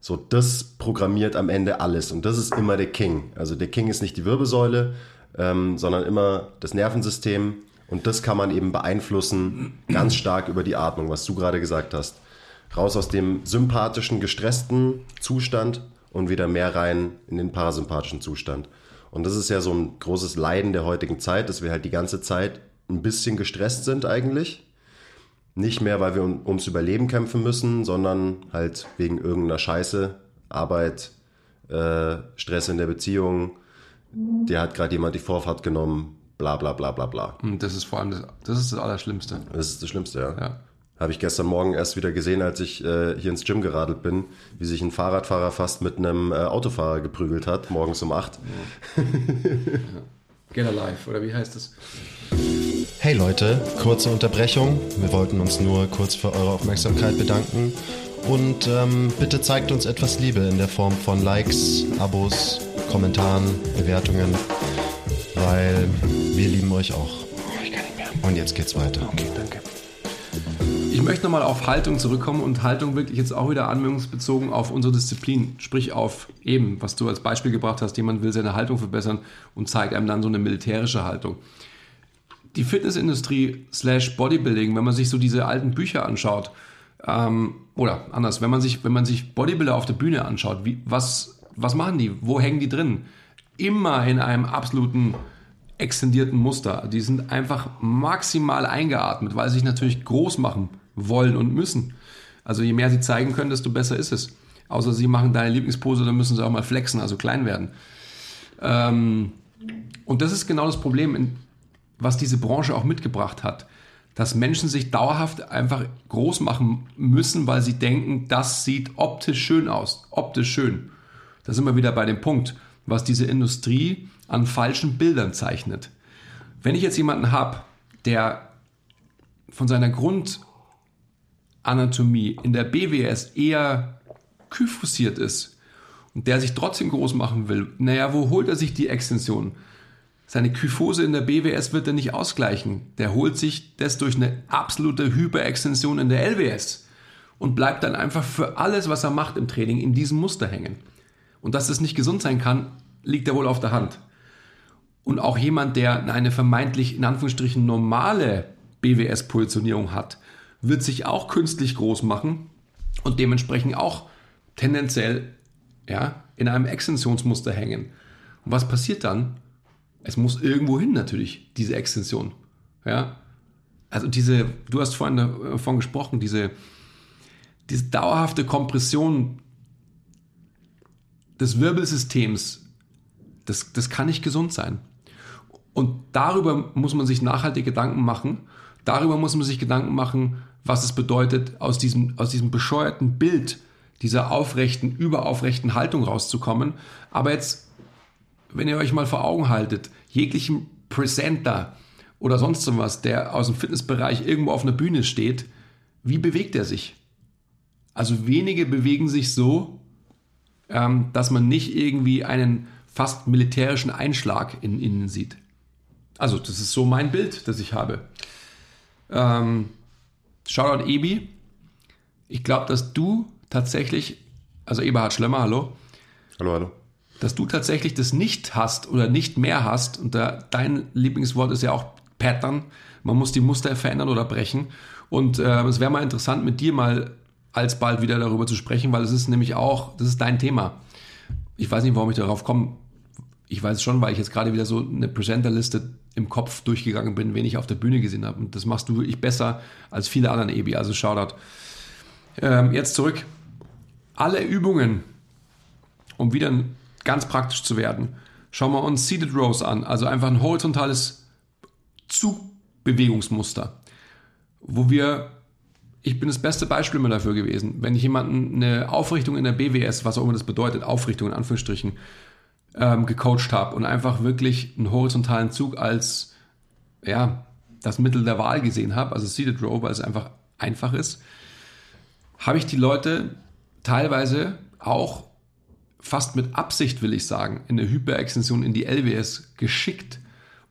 So, das programmiert am Ende alles und das ist immer der King. Also der King ist nicht die Wirbelsäule, ähm, sondern immer das Nervensystem und das kann man eben beeinflussen ganz stark über die Atmung, was du gerade gesagt hast. Raus aus dem sympathischen, gestressten Zustand und wieder mehr rein in den parasympathischen Zustand. Und das ist ja so ein großes Leiden der heutigen Zeit, dass wir halt die ganze Zeit ein bisschen gestresst sind eigentlich. Nicht mehr, weil wir um, ums Überleben kämpfen müssen, sondern halt wegen irgendeiner Scheiße, Arbeit, äh, Stress in der Beziehung, der hat gerade jemand die Vorfahrt genommen, bla bla bla bla bla. Das ist vor allem das, das ist das Allerschlimmste. Das ist das Schlimmste, ja. ja. Habe ich gestern Morgen erst wieder gesehen, als ich äh, hier ins Gym geradelt bin, wie sich ein Fahrradfahrer fast mit einem äh, Autofahrer geprügelt hat, morgens um 8. Ja. Get alive, oder wie heißt das? Hey Leute, kurze Unterbrechung. Wir wollten uns nur kurz für eure Aufmerksamkeit bedanken. Und ähm, bitte zeigt uns etwas Liebe in der Form von Likes, Abos, Kommentaren, Bewertungen, weil wir lieben euch auch. Ich kann nicht mehr. Und jetzt geht's weiter. Okay, danke. Ich möchte nochmal auf Haltung zurückkommen und Haltung wirklich jetzt auch wieder anwendungsbezogen auf unsere Disziplin, sprich auf eben, was du als Beispiel gebracht hast, jemand will seine Haltung verbessern und zeigt einem dann so eine militärische Haltung die Fitnessindustrie slash Bodybuilding, wenn man sich so diese alten Bücher anschaut, ähm, oder anders, wenn man sich, wenn man sich Bodybuilder auf der Bühne anschaut, wie, was, was machen die? Wo hängen die drin? Immer in einem absoluten extendierten Muster. Die sind einfach maximal eingeatmet, weil sie sich natürlich groß machen wollen und müssen. Also je mehr sie zeigen können, desto besser ist es. Außer sie machen deine Lieblingspose, dann müssen sie auch mal flexen, also klein werden. Ähm, und das ist genau das Problem, was diese Branche auch mitgebracht hat. Dass Menschen sich dauerhaft einfach groß machen müssen, weil sie denken, das sieht optisch schön aus. Optisch schön. Da sind wir wieder bei dem Punkt, was diese Industrie an falschen Bildern zeichnet. Wenn ich jetzt jemanden habe, der von seiner Grundanatomie in der BWS eher kyphosiert ist und der sich trotzdem groß machen will, naja, wo holt er sich die Extension? Seine Kyphose in der BWS wird er nicht ausgleichen. Der holt sich das durch eine absolute Hyperextension in der LWS und bleibt dann einfach für alles, was er macht im Training, in diesem Muster hängen. Und dass das nicht gesund sein kann, liegt ja wohl auf der Hand. Und auch jemand, der eine vermeintlich in Anführungsstrichen normale BWS-Positionierung hat, wird sich auch künstlich groß machen und dementsprechend auch tendenziell ja, in einem Extensionsmuster hängen. Und was passiert dann? Es muss irgendwo hin natürlich, diese Extension. Ja? Also diese, du hast vorhin davon gesprochen, diese, diese dauerhafte Kompression des Wirbelsystems, das, das kann nicht gesund sein. Und darüber muss man sich nachhaltig Gedanken machen. Darüber muss man sich Gedanken machen, was es bedeutet, aus diesem, aus diesem bescheuerten Bild dieser aufrechten, überaufrechten Haltung rauszukommen. Aber jetzt, wenn ihr euch mal vor Augen haltet, jeglichen Presenter oder sonst was, der aus dem Fitnessbereich irgendwo auf einer Bühne steht, wie bewegt er sich? Also wenige bewegen sich so, ähm, dass man nicht irgendwie einen fast militärischen Einschlag in ihnen sieht. Also, das ist so mein Bild, das ich habe. Ähm, Shoutout Ebi. Ich glaube, dass du tatsächlich, also Eberhard Schlemmer, hallo. Hallo, hallo. Dass du tatsächlich das nicht hast oder nicht mehr hast. Und da, dein Lieblingswort ist ja auch Pattern. Man muss die Muster verändern oder brechen. Und äh, es wäre mal interessant, mit dir mal alsbald wieder darüber zu sprechen, weil es ist nämlich auch, das ist dein Thema. Ich weiß nicht, warum ich darauf komme. Ich weiß schon, weil ich jetzt gerade wieder so eine Presenterliste im Kopf durchgegangen bin, wen ich auf der Bühne gesehen habe. Und das machst du wirklich besser als viele anderen Ebi. Also Shoutout. Ähm, jetzt zurück. Alle Übungen, um wieder ganz praktisch zu werden, schauen wir uns Seated Rows an. Also einfach ein horizontales Zugbewegungsmuster, wo wir ich bin das beste Beispiel immer dafür gewesen. Wenn ich jemanden eine Aufrichtung in der BWS, was auch immer das bedeutet, Aufrichtung in Anführungsstrichen, ähm, gecoacht habe und einfach wirklich einen horizontalen Zug als ja, das Mittel der Wahl gesehen habe, also Seated Row, weil es einfach einfach ist, habe ich die Leute teilweise auch fast mit Absicht, will ich sagen, in eine Hyperextension in die LWS geschickt,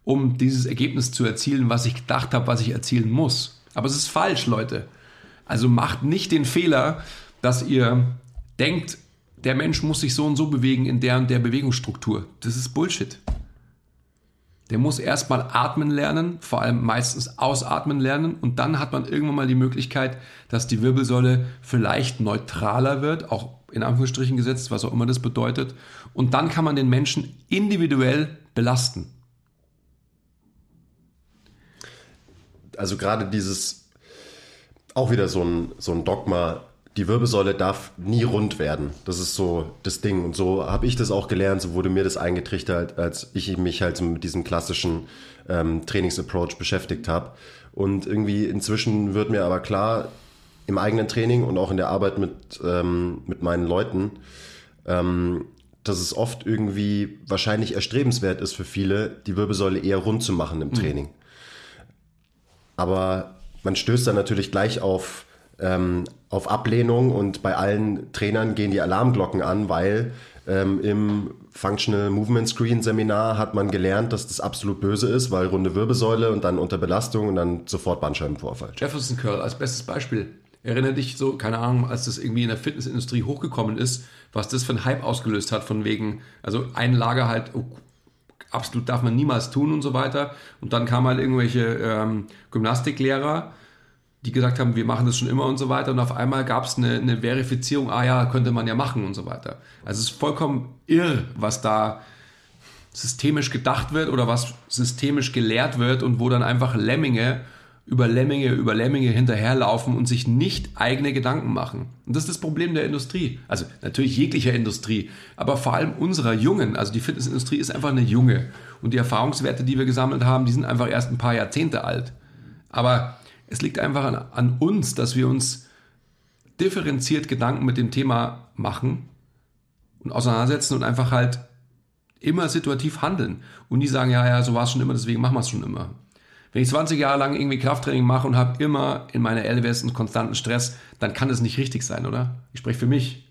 um dieses Ergebnis zu erzielen, was ich gedacht habe, was ich erzielen muss. Aber es ist falsch, Leute. Also macht nicht den Fehler, dass ihr denkt, der Mensch muss sich so und so bewegen in der und der Bewegungsstruktur. Das ist Bullshit. Der muss erstmal atmen lernen, vor allem meistens ausatmen lernen und dann hat man irgendwann mal die Möglichkeit, dass die Wirbelsäule vielleicht neutraler wird, auch in Anführungsstrichen gesetzt, was auch immer das bedeutet. Und dann kann man den Menschen individuell belasten. Also gerade dieses, auch wieder so ein, so ein Dogma, die Wirbelsäule darf nie rund werden. Das ist so das Ding. Und so habe ich das auch gelernt, so wurde mir das eingetrichtert, als ich mich halt so mit diesem klassischen ähm, Trainingsapproach beschäftigt habe. Und irgendwie inzwischen wird mir aber klar, im eigenen Training und auch in der Arbeit mit, ähm, mit meinen Leuten, ähm, dass es oft irgendwie wahrscheinlich erstrebenswert ist für viele, die Wirbelsäule eher rund zu machen im mhm. Training. Mhm. Aber man stößt dann natürlich gleich auf ähm, auf Ablehnung und bei allen Trainern gehen die Alarmglocken an, weil ähm, im Functional Movement Screen Seminar hat man gelernt, dass das absolut böse ist, weil runde Wirbelsäule und dann unter Belastung und dann sofort Bandscheibenvorfall. Jefferson Curl als bestes Beispiel. Erinnere dich so, keine Ahnung, als das irgendwie in der Fitnessindustrie hochgekommen ist, was das für ein Hype ausgelöst hat, von wegen, also ein Lager halt, oh, absolut darf man niemals tun und so weiter. Und dann kamen halt irgendwelche ähm, Gymnastiklehrer, die gesagt haben, wir machen das schon immer und so weiter. Und auf einmal gab es eine, eine Verifizierung, ah ja, könnte man ja machen und so weiter. Also es ist vollkommen irr, was da systemisch gedacht wird oder was systemisch gelehrt wird und wo dann einfach Lemminge über Lemminge, über Lemminge hinterherlaufen und sich nicht eigene Gedanken machen. Und das ist das Problem der Industrie. Also natürlich jeglicher Industrie, aber vor allem unserer Jungen. Also die Fitnessindustrie ist einfach eine junge. Und die Erfahrungswerte, die wir gesammelt haben, die sind einfach erst ein paar Jahrzehnte alt. Aber es liegt einfach an, an uns, dass wir uns differenziert Gedanken mit dem Thema machen und auseinandersetzen und einfach halt immer situativ handeln. Und die sagen, ja, ja, so war es schon immer, deswegen machen wir es schon immer. Wenn ich 20 Jahre lang irgendwie Krafttraining mache und habe immer in meiner LWS einen konstanten Stress, dann kann das nicht richtig sein, oder? Ich spreche für mich.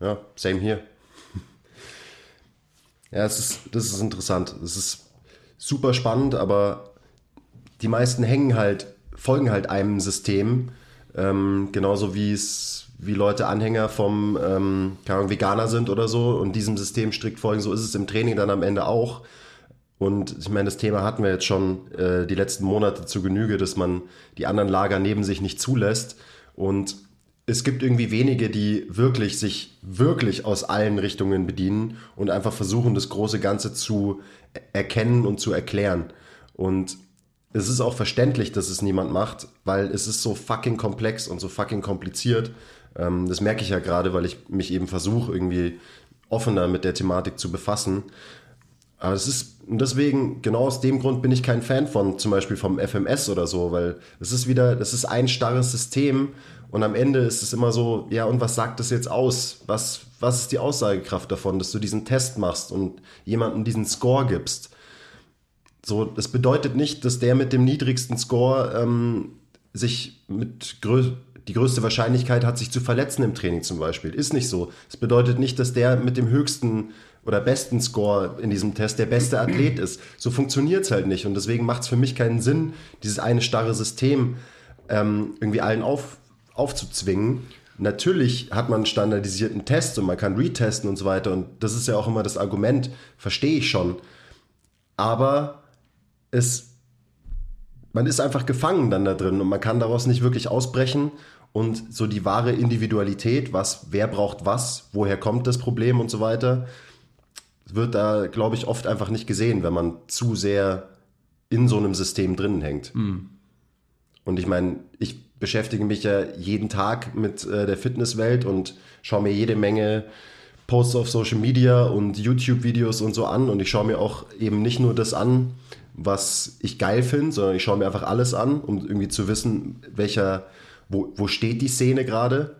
Ja, same hier. Ja, es ist, das ist interessant. Es ist super spannend, aber die meisten hängen halt, folgen halt einem System, ähm, genauso wie es wie Leute Anhänger vom ähm, Veganer sind oder so und diesem System strikt folgen. So ist es im Training dann am Ende auch. Und ich meine, das Thema hatten wir jetzt schon äh, die letzten Monate zu Genüge, dass man die anderen Lager neben sich nicht zulässt. Und es gibt irgendwie wenige, die wirklich sich wirklich aus allen Richtungen bedienen und einfach versuchen, das große Ganze zu erkennen und zu erklären. Und es ist auch verständlich, dass es niemand macht, weil es ist so fucking komplex und so fucking kompliziert. Ähm, das merke ich ja gerade, weil ich mich eben versuche, irgendwie offener mit der Thematik zu befassen. Aber es ist, deswegen, genau aus dem Grund bin ich kein Fan von zum Beispiel vom FMS oder so, weil es ist wieder, das ist ein starres System und am Ende ist es immer so, ja, und was sagt das jetzt aus? Was, was ist die Aussagekraft davon, dass du diesen Test machst und jemandem diesen Score gibst? So, das bedeutet nicht, dass der mit dem niedrigsten Score ähm, sich mit grö die größte Wahrscheinlichkeit hat, sich zu verletzen im Training zum Beispiel. Ist nicht so. Es bedeutet nicht, dass der mit dem höchsten oder besten Score in diesem Test der beste Athlet ist. So funktioniert es halt nicht. Und deswegen macht es für mich keinen Sinn, dieses eine starre System ähm, irgendwie allen auf, aufzuzwingen. Natürlich hat man einen standardisierten Test und man kann retesten und so weiter. Und das ist ja auch immer das Argument, verstehe ich schon. Aber es, man ist einfach gefangen dann da drin und man kann daraus nicht wirklich ausbrechen. Und so die wahre Individualität, was, wer braucht was, woher kommt das Problem und so weiter, wird da, glaube ich, oft einfach nicht gesehen, wenn man zu sehr in so einem System drinnen hängt. Mhm. Und ich meine, ich beschäftige mich ja jeden Tag mit äh, der Fitnesswelt und schaue mir jede Menge Posts auf Social Media und YouTube-Videos und so an. Und ich schaue mir auch eben nicht nur das an, was ich geil finde, sondern ich schaue mir einfach alles an, um irgendwie zu wissen, welcher, wo, wo steht die Szene gerade.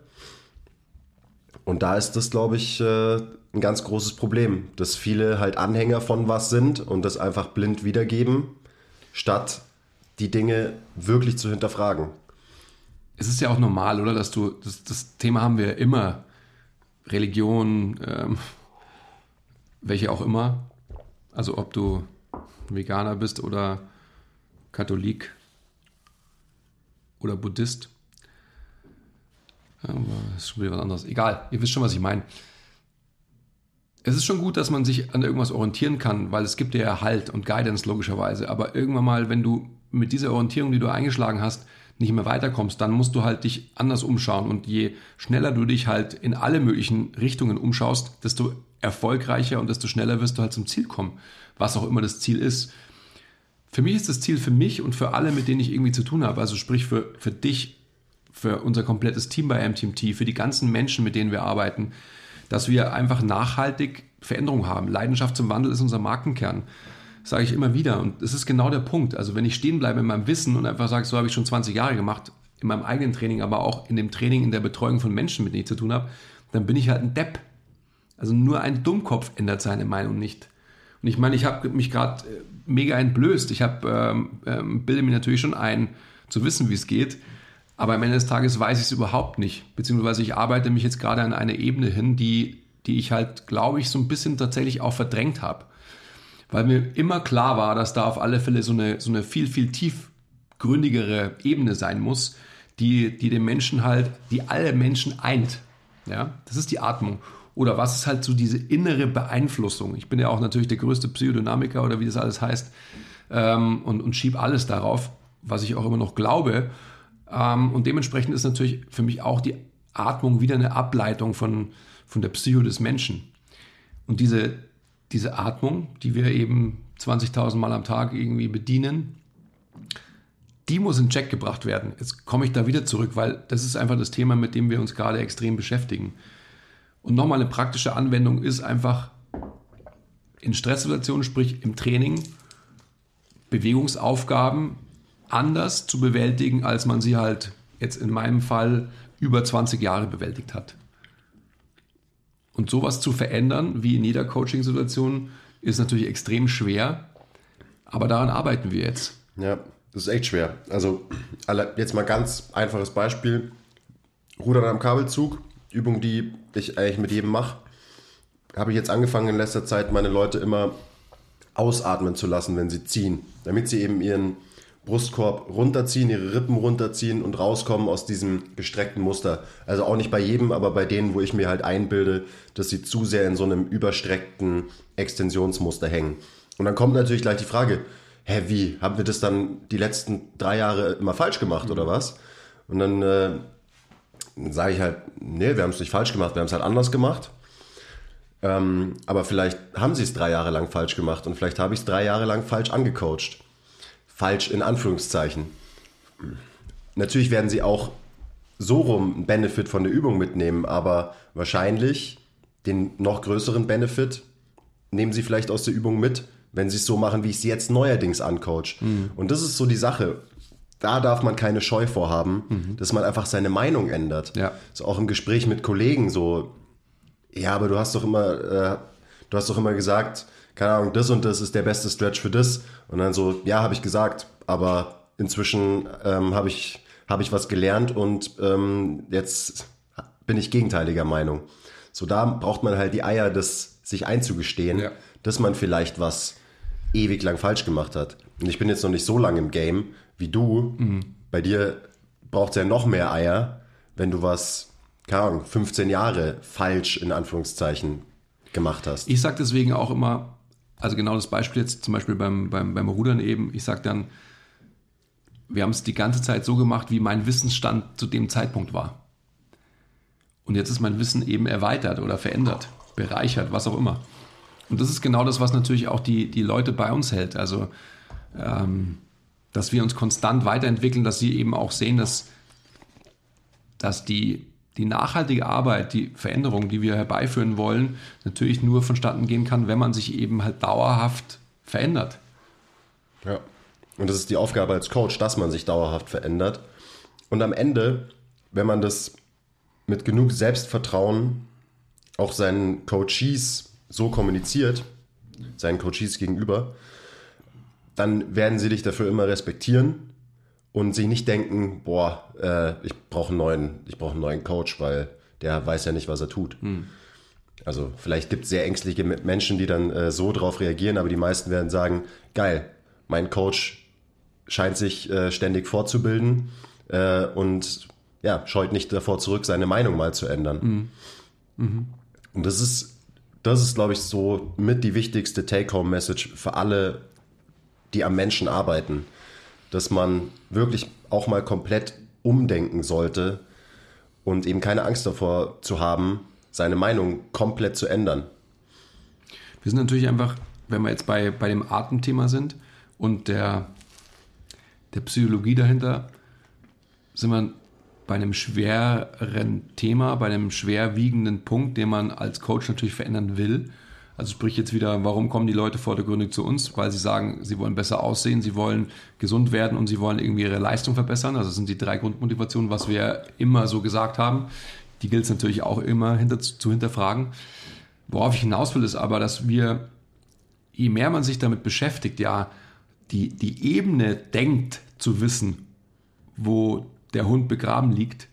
Und da ist das, glaube ich, äh, ein ganz großes Problem, dass viele halt Anhänger von was sind und das einfach blind wiedergeben, statt die Dinge wirklich zu hinterfragen. Es ist ja auch normal, oder? Dass du, das, das Thema haben wir immer. Religion, ähm, welche auch immer. Also ob du Veganer bist oder Katholik oder Buddhist. Aber das ist schon wieder was anderes. Egal, ihr wisst schon, was ich meine es ist schon gut, dass man sich an irgendwas orientieren kann, weil es gibt ja Halt und Guidance logischerweise. Aber irgendwann mal, wenn du mit dieser Orientierung, die du eingeschlagen hast, nicht mehr weiterkommst, dann musst du halt dich anders umschauen. Und je schneller du dich halt in alle möglichen Richtungen umschaust, desto erfolgreicher und desto schneller wirst du halt zum Ziel kommen. Was auch immer das Ziel ist. Für mich ist das Ziel für mich und für alle, mit denen ich irgendwie zu tun habe, also sprich für, für dich, für unser komplettes Team bei MTMT, für die ganzen Menschen, mit denen wir arbeiten, dass wir einfach nachhaltig Veränderung haben. Leidenschaft zum Wandel ist unser Markenkern. Sage ich immer wieder. Und das ist genau der Punkt. Also wenn ich stehen bleibe in meinem Wissen und einfach sage, so habe ich schon 20 Jahre gemacht, in meinem eigenen Training, aber auch in dem Training, in der Betreuung von Menschen, mit denen ich zu tun habe, dann bin ich halt ein Depp. Also nur ein Dummkopf ändert seine Meinung nicht. Und ich meine, ich habe mich gerade äh, mega entblößt. Ich habe ähm, ähm, bilde mir natürlich schon ein, zu wissen, wie es geht. Aber am Ende des Tages weiß ich es überhaupt nicht. Beziehungsweise ich arbeite mich jetzt gerade an eine Ebene hin, die, die ich halt, glaube ich, so ein bisschen tatsächlich auch verdrängt habe. Weil mir immer klar war, dass da auf alle Fälle so eine, so eine viel, viel tiefgründigere Ebene sein muss, die, die den Menschen halt, die alle Menschen eint. Ja, das ist die Atmung. Oder was ist halt so diese innere Beeinflussung? Ich bin ja auch natürlich der größte Psychodynamiker oder wie das alles heißt ähm, und, und schieb alles darauf, was ich auch immer noch glaube. Ähm, und dementsprechend ist natürlich für mich auch die Atmung wieder eine Ableitung von, von der Psycho des Menschen. Und diese, diese Atmung, die wir eben 20.000 Mal am Tag irgendwie bedienen, die muss in Check gebracht werden. Jetzt komme ich da wieder zurück, weil das ist einfach das Thema, mit dem wir uns gerade extrem beschäftigen. Und nochmal eine praktische Anwendung ist einfach in Stresssituationen, sprich im Training, Bewegungsaufgaben anders zu bewältigen, als man sie halt jetzt in meinem Fall über 20 Jahre bewältigt hat. Und sowas zu verändern, wie in jeder Coaching-Situation, ist natürlich extrem schwer, aber daran arbeiten wir jetzt. Ja, das ist echt schwer. Also jetzt mal ganz einfaches Beispiel. Rudern am Kabelzug, Übung, die ich eigentlich mit jedem mache. Habe ich jetzt angefangen in letzter Zeit, meine Leute immer ausatmen zu lassen, wenn sie ziehen, damit sie eben ihren Brustkorb runterziehen, ihre Rippen runterziehen und rauskommen aus diesem gestreckten Muster. Also auch nicht bei jedem, aber bei denen, wo ich mir halt einbilde, dass sie zu sehr in so einem überstreckten Extensionsmuster hängen. Und dann kommt natürlich gleich die Frage, hä, wie? Haben wir das dann die letzten drei Jahre immer falsch gemacht oder was? Und dann äh, sage ich halt, nee, wir haben es nicht falsch gemacht, wir haben es halt anders gemacht. Ähm, aber vielleicht haben sie es drei Jahre lang falsch gemacht und vielleicht habe ich es drei Jahre lang falsch angecoacht falsch in Anführungszeichen. Natürlich werden sie auch so rum einen Benefit von der Übung mitnehmen, aber wahrscheinlich den noch größeren Benefit nehmen sie vielleicht aus der Übung mit, wenn sie es so machen, wie ich sie jetzt neuerdings ancoach. Mhm. Und das ist so die Sache. Da darf man keine Scheu vorhaben, mhm. dass man einfach seine Meinung ändert. Ja. So auch im Gespräch mit Kollegen so, ja, aber du hast doch immer, äh, du hast doch immer gesagt, keine Ahnung, das und das ist der beste Stretch für das. Und dann so, ja, habe ich gesagt, aber inzwischen ähm, habe ich, hab ich was gelernt und ähm, jetzt bin ich gegenteiliger Meinung. So, da braucht man halt die Eier, das sich einzugestehen, ja. dass man vielleicht was ewig lang falsch gemacht hat. Und ich bin jetzt noch nicht so lange im Game wie du. Mhm. Bei dir braucht es ja noch mehr Eier, wenn du was, keine Ahnung, 15 Jahre falsch in Anführungszeichen gemacht hast. Ich sage deswegen auch immer, also genau das Beispiel jetzt zum Beispiel beim, beim, beim Rudern eben, ich sage dann, wir haben es die ganze Zeit so gemacht, wie mein Wissensstand zu dem Zeitpunkt war. Und jetzt ist mein Wissen eben erweitert oder verändert, bereichert, was auch immer. Und das ist genau das, was natürlich auch die, die Leute bei uns hält. Also, ähm, dass wir uns konstant weiterentwickeln, dass sie eben auch sehen, dass, dass die die nachhaltige Arbeit, die Veränderung, die wir herbeiführen wollen, natürlich nur vonstatten gehen kann, wenn man sich eben halt dauerhaft verändert. Ja. Und das ist die Aufgabe als Coach, dass man sich dauerhaft verändert. Und am Ende, wenn man das mit genug Selbstvertrauen auch seinen Coaches so kommuniziert, seinen Coaches gegenüber, dann werden sie dich dafür immer respektieren und sich nicht denken, boah, äh, ich brauche einen neuen, ich brauche einen neuen Coach, weil der weiß ja nicht, was er tut. Hm. Also vielleicht gibt es sehr ängstliche Menschen, die dann äh, so drauf reagieren, aber die meisten werden sagen, geil, mein Coach scheint sich äh, ständig fortzubilden äh, und ja, scheut nicht davor zurück, seine Meinung mal zu ändern. Mhm. Mhm. Und das ist, das ist, glaube ich, so mit die wichtigste Take-Home-Message für alle, die am Menschen arbeiten dass man wirklich auch mal komplett umdenken sollte und eben keine Angst davor zu haben, seine Meinung komplett zu ändern. Wir sind natürlich einfach, wenn wir jetzt bei, bei dem Atemthema sind und der, der Psychologie dahinter, sind wir bei einem schweren Thema, bei einem schwerwiegenden Punkt, den man als Coach natürlich verändern will. Also sprich jetzt wieder, warum kommen die Leute vordergründig zu uns? Weil sie sagen, sie wollen besser aussehen, sie wollen gesund werden und sie wollen irgendwie ihre Leistung verbessern. Also das sind die drei Grundmotivationen, was wir immer so gesagt haben. Die gilt es natürlich auch immer hinter, zu hinterfragen. Worauf ich hinaus will, ist aber, dass wir, je mehr man sich damit beschäftigt, ja, die, die Ebene denkt zu wissen, wo der Hund begraben liegt.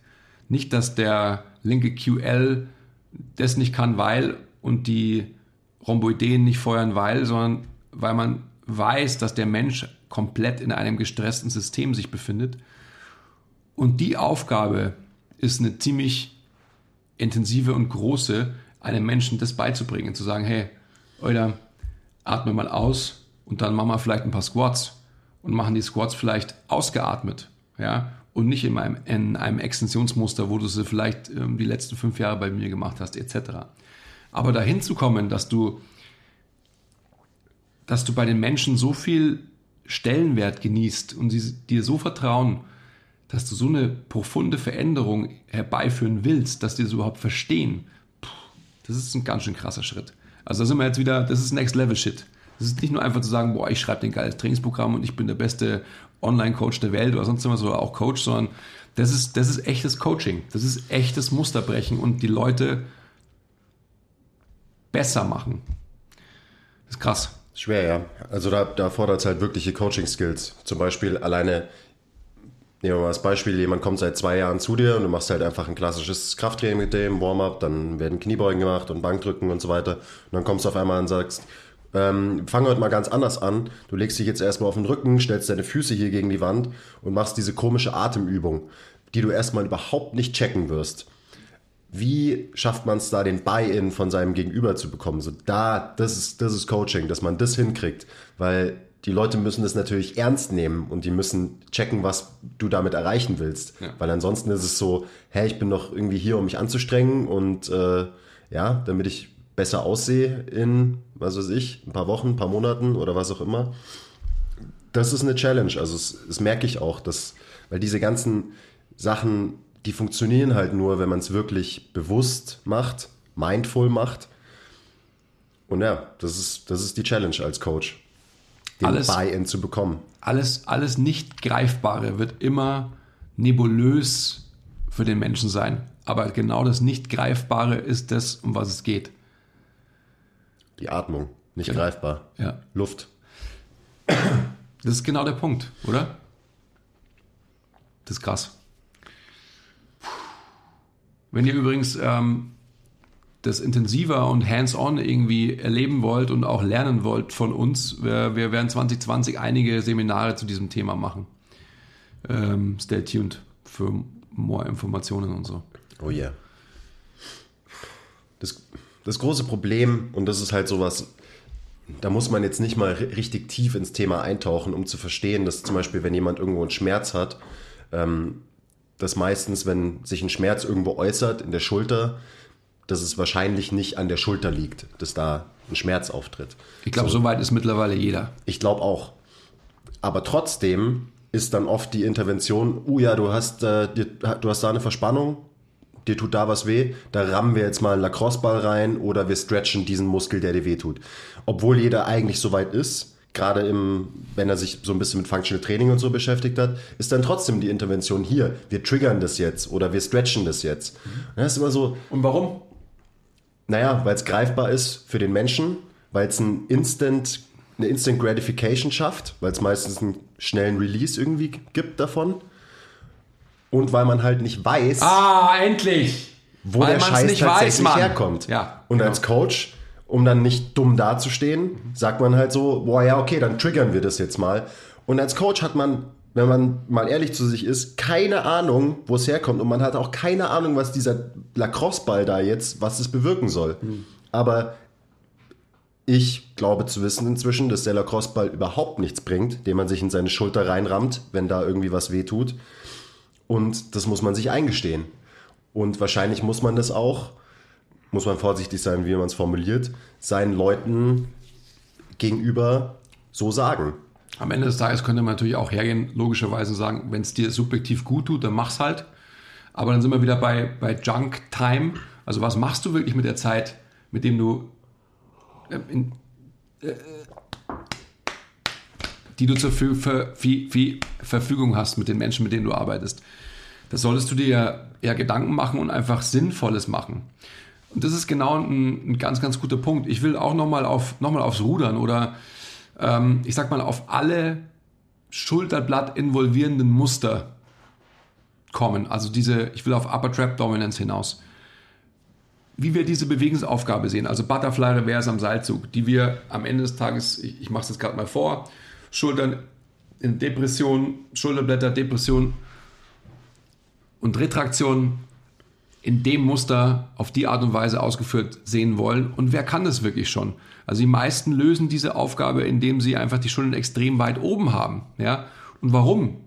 Nicht, dass der linke QL das nicht kann, weil und die Rhomboideen nicht feuern, weil, sondern weil man weiß, dass der Mensch komplett in einem gestressten System sich befindet. Und die Aufgabe ist eine ziemlich intensive und große, einem Menschen das beizubringen, zu sagen, hey, oder atme mal aus und dann machen wir vielleicht ein paar Squats und machen die Squats vielleicht ausgeatmet, ja, und nicht in einem, in einem Extensionsmuster, wo du sie vielleicht ähm, die letzten fünf Jahre bei mir gemacht hast, etc. Aber dahin zu kommen, dass du, dass du bei den Menschen so viel Stellenwert genießt und sie dir so vertrauen, dass du so eine profunde Veränderung herbeiführen willst, dass die das überhaupt verstehen, das ist ein ganz schön krasser Schritt. Also da sind wir jetzt wieder, das ist Next Level Shit. Das ist nicht nur einfach zu sagen, boah, ich schreibe den geiles Trainingsprogramm und ich bin der beste Online-Coach der Welt oder sonst was oder auch Coach, sondern das ist, das ist echtes Coaching. Das ist echtes Musterbrechen und die Leute besser machen. Das ist krass. Schwer, ja. Also da, da fordert es halt wirkliche Coaching-Skills. Zum Beispiel alleine, nehmen wir mal das Beispiel, jemand kommt seit zwei Jahren zu dir und du machst halt einfach ein klassisches Krafttraining mit dem, Warm-up, dann werden Kniebeugen gemacht und Bankdrücken und so weiter. Und dann kommst du auf einmal und sagst, ähm, fang heute mal ganz anders an. Du legst dich jetzt erstmal auf den Rücken, stellst deine Füße hier gegen die Wand und machst diese komische Atemübung, die du erstmal überhaupt nicht checken wirst. Wie schafft man es da, den Buy-in von seinem Gegenüber zu bekommen? So da, das ist, das ist Coaching, dass man das hinkriegt, weil die Leute müssen das natürlich ernst nehmen und die müssen checken, was du damit erreichen willst. Ja. Weil ansonsten ist es so, hä, ich bin doch irgendwie hier, um mich anzustrengen und äh, ja, damit ich besser aussehe in, was weiß ich, ein paar Wochen, ein paar Monaten oder was auch immer. Das ist eine Challenge. Also das, das merke ich auch, dass, weil diese ganzen Sachen die funktionieren halt nur, wenn man es wirklich bewusst macht, mindful macht. Und ja, das ist, das ist die Challenge als Coach, den Buy-in zu bekommen. Alles, alles nicht Greifbare wird immer nebulös für den Menschen sein. Aber genau das nicht Greifbare ist das, um was es geht. Die Atmung, nicht genau. greifbar. Ja. Luft. Das ist genau der Punkt, oder? Das ist krass. Wenn ihr übrigens ähm, das intensiver und hands-on irgendwie erleben wollt und auch lernen wollt von uns, wir, wir werden 2020 einige Seminare zu diesem Thema machen. Ähm, stay tuned für more Informationen und so. Oh yeah. Das, das große Problem, und das ist halt sowas, da muss man jetzt nicht mal richtig tief ins Thema eintauchen, um zu verstehen, dass zum Beispiel, wenn jemand irgendwo einen Schmerz hat, ähm, dass meistens, wenn sich ein Schmerz irgendwo äußert, in der Schulter, dass es wahrscheinlich nicht an der Schulter liegt, dass da ein Schmerz auftritt. Ich glaube, so, so weit ist mittlerweile jeder. Ich glaube auch. Aber trotzdem ist dann oft die Intervention, oh ja, du hast, äh, du hast da eine Verspannung, dir tut da was weh, da rammen wir jetzt mal einen Lacrosse-Ball rein oder wir stretchen diesen Muskel, der dir weh tut. Obwohl jeder eigentlich so weit ist, gerade im, wenn er sich so ein bisschen mit Functional Training und so beschäftigt hat, ist dann trotzdem die Intervention hier. Wir triggern das jetzt oder wir stretchen das jetzt. Mhm. Das ist immer so. Und warum? Naja, weil es greifbar ist für den Menschen, weil es ein Instant, eine Instant Gratification schafft, weil es meistens einen schnellen Release irgendwie gibt davon. Und weil man halt nicht weiß. Ah, endlich! Wo weil der Scheiß nicht tatsächlich weiß, herkommt. Ja, und genau. als Coach um dann nicht dumm dazustehen, sagt man halt so, boah, ja, okay, dann triggern wir das jetzt mal. Und als Coach hat man, wenn man mal ehrlich zu sich ist, keine Ahnung, wo es herkommt. Und man hat auch keine Ahnung, was dieser Lacrosse-Ball da jetzt, was es bewirken soll. Mhm. Aber ich glaube zu wissen inzwischen, dass der Lacrosse-Ball überhaupt nichts bringt, den man sich in seine Schulter reinrammt, wenn da irgendwie was wehtut. Und das muss man sich eingestehen. Und wahrscheinlich muss man das auch muss man vorsichtig sein, wie man es formuliert, seinen Leuten gegenüber so sagen. Am Ende des Tages könnte man natürlich auch hergehen, logischerweise sagen, wenn es dir subjektiv gut tut, dann mach's halt. Aber dann sind wir wieder bei, bei Junk Time. Also was machst du wirklich mit der Zeit, mit dem du äh, in, äh, die du zur für, für, für Verfügung hast mit den Menschen, mit denen du arbeitest. Das solltest du dir ja, ja Gedanken machen und einfach Sinnvolles machen. Und das ist genau ein, ein ganz, ganz guter Punkt. Ich will auch nochmal auf, noch aufs Rudern oder ähm, ich sag mal auf alle Schulterblatt involvierenden Muster kommen. Also diese, ich will auf Upper Trap Dominance hinaus. Wie wir diese Bewegungsaufgabe sehen, also Butterfly Reverse am Seilzug, die wir am Ende des Tages, ich, ich mache es jetzt gerade mal vor, Schultern in Depression, Schulterblätter, Depression und Retraktion in dem Muster auf die Art und Weise ausgeführt sehen wollen. Und wer kann das wirklich schon? Also die meisten lösen diese Aufgabe, indem sie einfach die Schultern extrem weit oben haben. Ja? Und warum?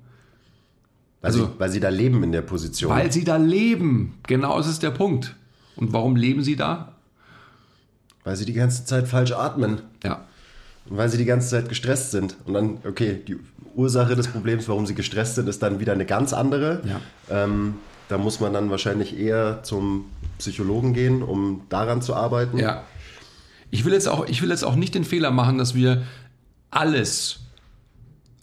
Weil, also, sie, weil sie da leben in der Position. Weil sie da leben. Genau das ist der Punkt. Und warum leben sie da? Weil sie die ganze Zeit falsch atmen. Ja. weil sie die ganze Zeit gestresst sind. Und dann, okay, die Ursache des Problems, warum sie gestresst sind, ist dann wieder eine ganz andere. Ja. Ähm, da muss man dann wahrscheinlich eher zum Psychologen gehen, um daran zu arbeiten. Ja. Ich will jetzt auch, ich will jetzt auch nicht den Fehler machen, dass wir alles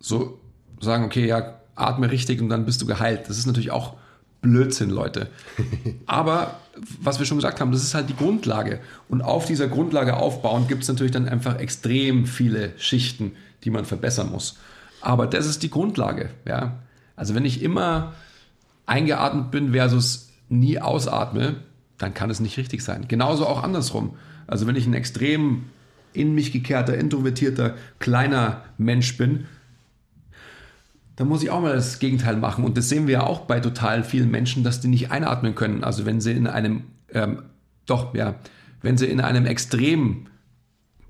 so sagen, okay, ja, atme richtig und dann bist du geheilt. Das ist natürlich auch Blödsinn, Leute. Aber was wir schon gesagt haben, das ist halt die Grundlage. Und auf dieser Grundlage aufbauend gibt es natürlich dann einfach extrem viele Schichten, die man verbessern muss. Aber das ist die Grundlage. Ja? Also wenn ich immer eingeatmet bin versus nie ausatme, dann kann es nicht richtig sein. Genauso auch andersrum. Also wenn ich ein extrem in mich gekehrter, introvertierter, kleiner Mensch bin, dann muss ich auch mal das Gegenteil machen. Und das sehen wir ja auch bei total vielen Menschen, dass die nicht einatmen können. Also wenn sie in einem, ähm, doch, ja, wenn sie in einem extrem,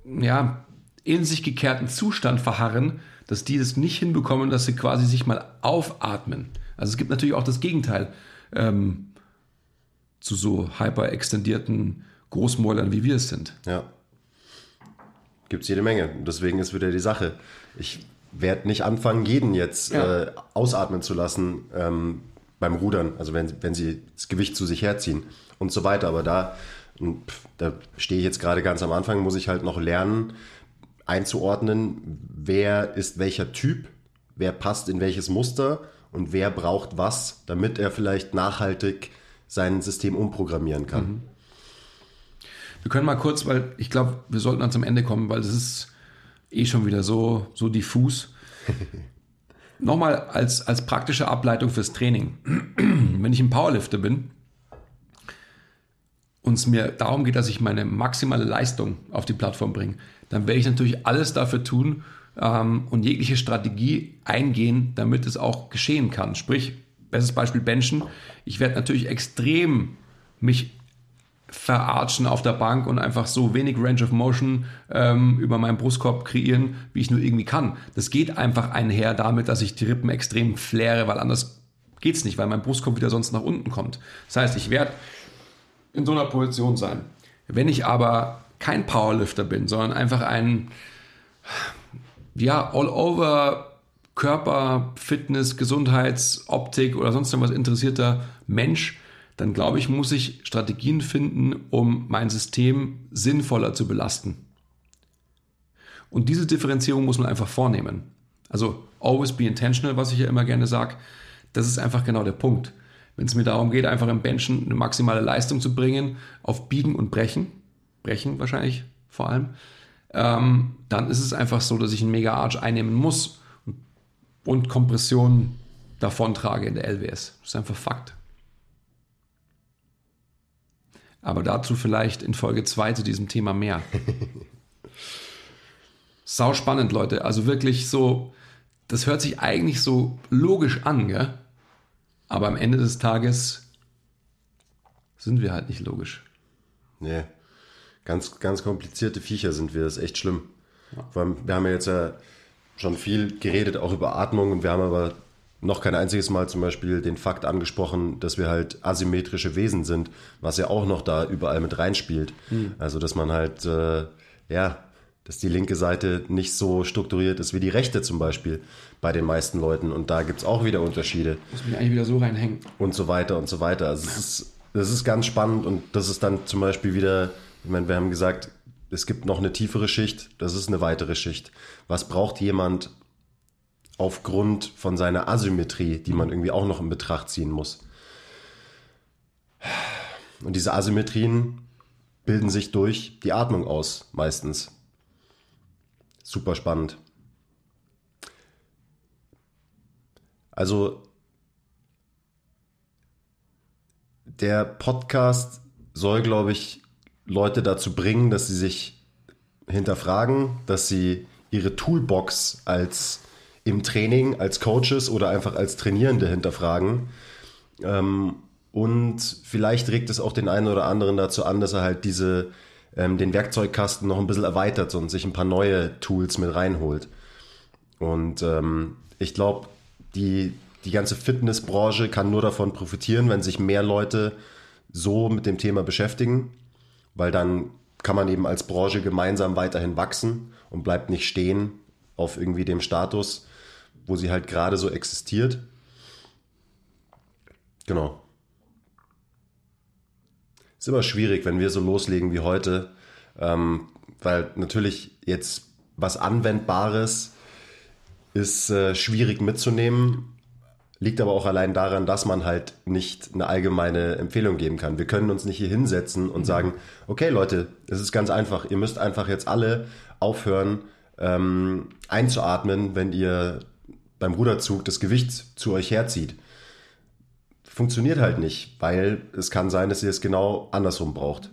ja, in sich gekehrten Zustand verharren, dass die das nicht hinbekommen, dass sie quasi sich mal aufatmen. Also es gibt natürlich auch das Gegenteil ähm, zu so hyper-extendierten Großmäulern, wie wir es sind. Ja. Gibt es jede Menge. Deswegen ist wieder die Sache. Ich werde nicht anfangen, jeden jetzt Ja. äh, ausatmen zu lassen ähm, beim Rudern, also wenn, wenn sie das Gewicht zu sich herziehen und so weiter. Aber da, da stehe ich jetzt gerade ganz am Anfang, muss ich halt noch lernen, einzuordnen, wer ist welcher Typ, wer passt in welches Muster und wer braucht was, damit er vielleicht nachhaltig sein System umprogrammieren kann. Wir können mal kurz, weil ich glaube, wir sollten dann zum Ende kommen, weil es ist eh schon wieder so, so diffus. Nochmal als, als praktische Ableitung fürs Training. Wenn ich ein Powerlifter bin und es mir darum geht, dass ich meine maximale Leistung auf die Plattform bringe, dann werde ich natürlich alles dafür tun ähm, und jegliche Strategie eingehen, damit es auch geschehen kann. Sprich, bestes Beispiel Benchen. Ich werde natürlich extrem mich verarschen auf der Bank und einfach so wenig Range of Motion ähm, über meinen Brustkorb kreieren, wie ich nur irgendwie kann. Das geht einfach einher damit, dass ich die Rippen extrem fläre, weil anders geht's nicht, weil mein Brustkorb wieder sonst nach unten kommt. Das heißt, ich werde in so einer Position sein. Wenn ich aber kein Powerlifter bin, sondern einfach ein ja, all over Körper, Fitness, Gesundheits, Optik oder sonst irgendwas interessierter Mensch, dann glaube ich, muss ich Strategien finden, um mein System sinnvoller zu belasten. Und diese Differenzierung muss man einfach vornehmen. Also always be intentional, was ich ja immer gerne sage, das ist einfach genau der Punkt. Wenn es mir darum geht, einfach im Benchen eine maximale Leistung zu bringen, auf Biegen und Brechen, Brechen wahrscheinlich vor allem, ähm, dann ist es einfach so, dass ich einen Mega Arch einnehmen muss und, und Kompression davontrage in der LWS. Das ist einfach Fakt. Aber dazu vielleicht in Folge 2 zu diesem Thema mehr. Sau spannend, Leute. Also wirklich so, das hört sich eigentlich so logisch an, gell? Aber am Ende des Tages sind wir halt nicht logisch. Nee. Ganz, ganz komplizierte Viecher sind wir, das ist echt schlimm. Allem, wir haben ja jetzt ja schon viel geredet, auch über Atmung, und wir haben aber noch kein einziges Mal zum Beispiel den Fakt angesprochen, dass wir halt asymmetrische Wesen sind, was ja auch noch da überall mit reinspielt. Also, dass man halt, äh, ja, dass die linke Seite nicht so strukturiert ist wie die rechte zum Beispiel bei den meisten Leuten. Und da gibt es auch wieder Unterschiede Muss mich eigentlich wieder so reinhängen. und so weiter und so weiter. Also es ist, das ist ganz spannend und das ist dann zum Beispiel wieder, ich meine, wir haben gesagt, es gibt noch eine tiefere Schicht, das ist eine weitere Schicht. Was braucht jemand aufgrund von seiner Asymmetrie, die man irgendwie auch noch in Betracht ziehen muss? Und diese Asymmetrien bilden sich durch die Atmung aus, meistens. Super spannend. Also der Podcast soll, glaube ich, Leute dazu bringen, dass sie sich hinterfragen, dass sie ihre Toolbox als im Training, als Coaches oder einfach als Trainierende hinterfragen. Ähm, und vielleicht regt es auch den einen oder anderen dazu an, dass er halt diese, ähm, den Werkzeugkasten noch ein bisschen erweitert und sich ein paar neue Tools mit reinholt. Und ähm, ich glaube, die, die ganze Fitnessbranche kann nur davon profitieren, wenn sich mehr Leute so mit dem Thema beschäftigen, weil dann kann man eben als Branche gemeinsam weiterhin wachsen und bleibt nicht stehen auf irgendwie dem Status, wo sie halt gerade so existiert. Genau. Ist immer schwierig, wenn wir so loslegen wie heute, ähm, weil natürlich jetzt was Anwendbares ist äh, schwierig mitzunehmen, liegt aber auch allein daran, dass man halt nicht eine allgemeine Empfehlung geben kann. Wir können uns nicht hier hinsetzen und sagen, okay Leute, es ist ganz einfach, ihr müsst einfach jetzt alle aufhören ähm, einzuatmen, wenn ihr beim Ruderzug das Gewicht zu euch herzieht. Funktioniert halt nicht, weil es kann sein, dass ihr es genau andersrum braucht.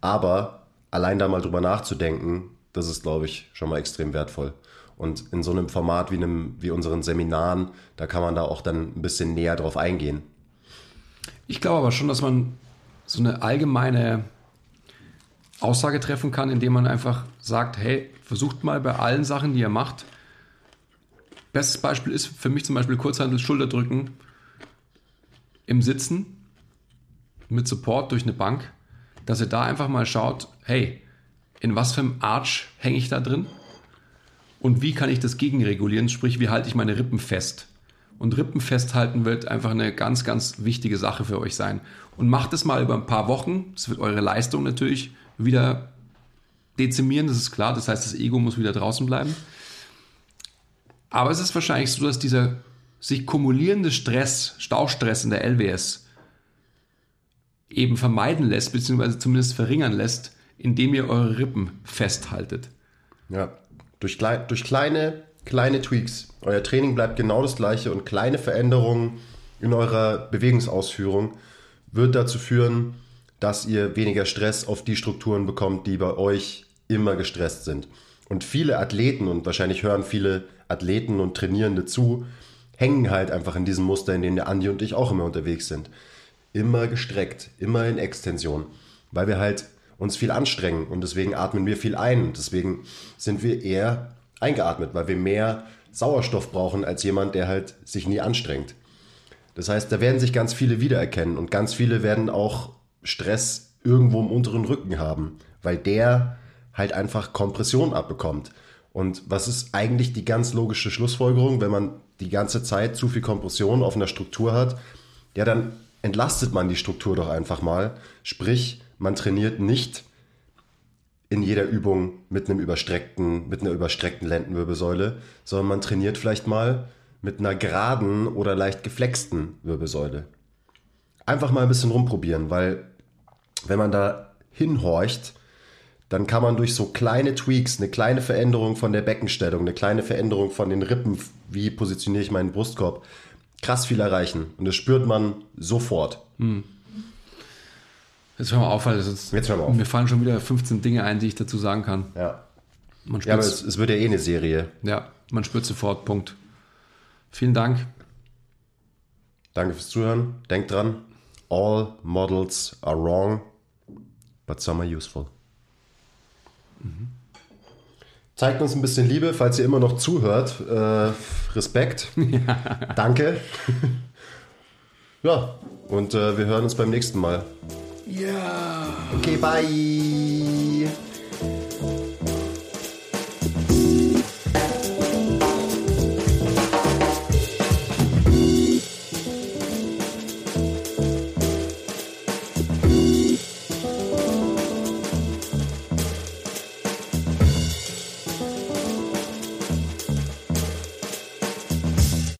Aber allein da mal drüber nachzudenken, das ist, glaube ich, schon mal extrem wertvoll. Und in so einem Format wie, einem, wie unseren Seminaren, da kann man da auch dann ein bisschen näher drauf eingehen. Ich glaube aber schon, dass man so eine allgemeine Aussage treffen kann, indem man einfach sagt, hey, versucht mal bei allen Sachen, die ihr macht. Bestes Beispiel ist für mich zum Beispiel Kurzhandel, Schulterdrücken im Sitzen mit Support durch eine Bank, dass ihr da einfach mal schaut, hey, in was für einem Arch hänge ich da drin? Und wie kann ich das gegenregulieren? Sprich, wie halte ich meine Rippen fest? Und Rippen festhalten wird einfach eine ganz, ganz wichtige Sache für euch sein. Und macht es mal über ein paar Wochen. Das wird eure Leistung natürlich wieder dezimieren, das ist klar. Das heißt, das Ego muss wieder draußen bleiben. Aber es ist wahrscheinlich so, dass dieser sich kumulierende Stress, Staustress in der LWS eben vermeiden lässt, beziehungsweise zumindest verringern lässt, indem ihr eure Rippen festhaltet. Ja, durch, durch kleine, kleine Tweaks. Euer Training bleibt genau das gleiche und kleine Veränderungen in eurer Bewegungsausführung wird dazu führen, dass ihr weniger Stress auf die Strukturen bekommt, die bei euch immer gestresst sind. Und viele Athleten, und wahrscheinlich hören viele Athleten und Trainierende zu, hängen halt einfach in diesem Muster, in dem der Andi und ich auch immer unterwegs sind. Immer gestreckt, immer in Extension, weil wir halt uns viel anstrengen und deswegen atmen wir viel ein. Und deswegen sind wir eher eingeatmet, weil wir mehr Sauerstoff brauchen als jemand, der halt sich nie anstrengt. Das heißt, da werden sich ganz viele wiedererkennen und ganz viele werden auch Stress irgendwo im unteren Rücken haben, weil der halt einfach Kompression abbekommt. Und was ist eigentlich die ganz logische Schlussfolgerung, wenn man die ganze Zeit zu viel Kompression auf einer Struktur hat? Ja, dann entlastet man die Struktur doch einfach mal. Sprich, man trainiert nicht in jeder Übung mit einem überstreckten, mit einer überstreckten Lendenwirbelsäule, sondern man trainiert vielleicht mal mit einer geraden oder leicht geflexten Wirbelsäule. Einfach mal ein bisschen rumprobieren, weil wenn man da hinhorcht, dann kann man durch so kleine Tweaks, eine kleine Veränderung von der Beckenstellung, eine kleine Veränderung von den Rippen, wie positioniere ich meinen Brustkorb, krass viel erreichen. Und das spürt man sofort. Hm. Jetzt hör mal auf, weil jetzt, jetzt hör mal auf. mir fallen schon wieder 15 Dinge ein, die ich dazu sagen kann. Ja. ja, aber es, es wird ja eh eine Serie. Ja, man spürt sofort, Punkt. Vielen Dank. Danke fürs Zuhören. Denkt dran, all models are wrong, but some are useful. Mhm. Zeigt uns ein bisschen Liebe, falls ihr immer noch zuhört. Äh, Respekt. Danke. ja, und äh, wir hören uns beim nächsten Mal. Ja. Okay, bye.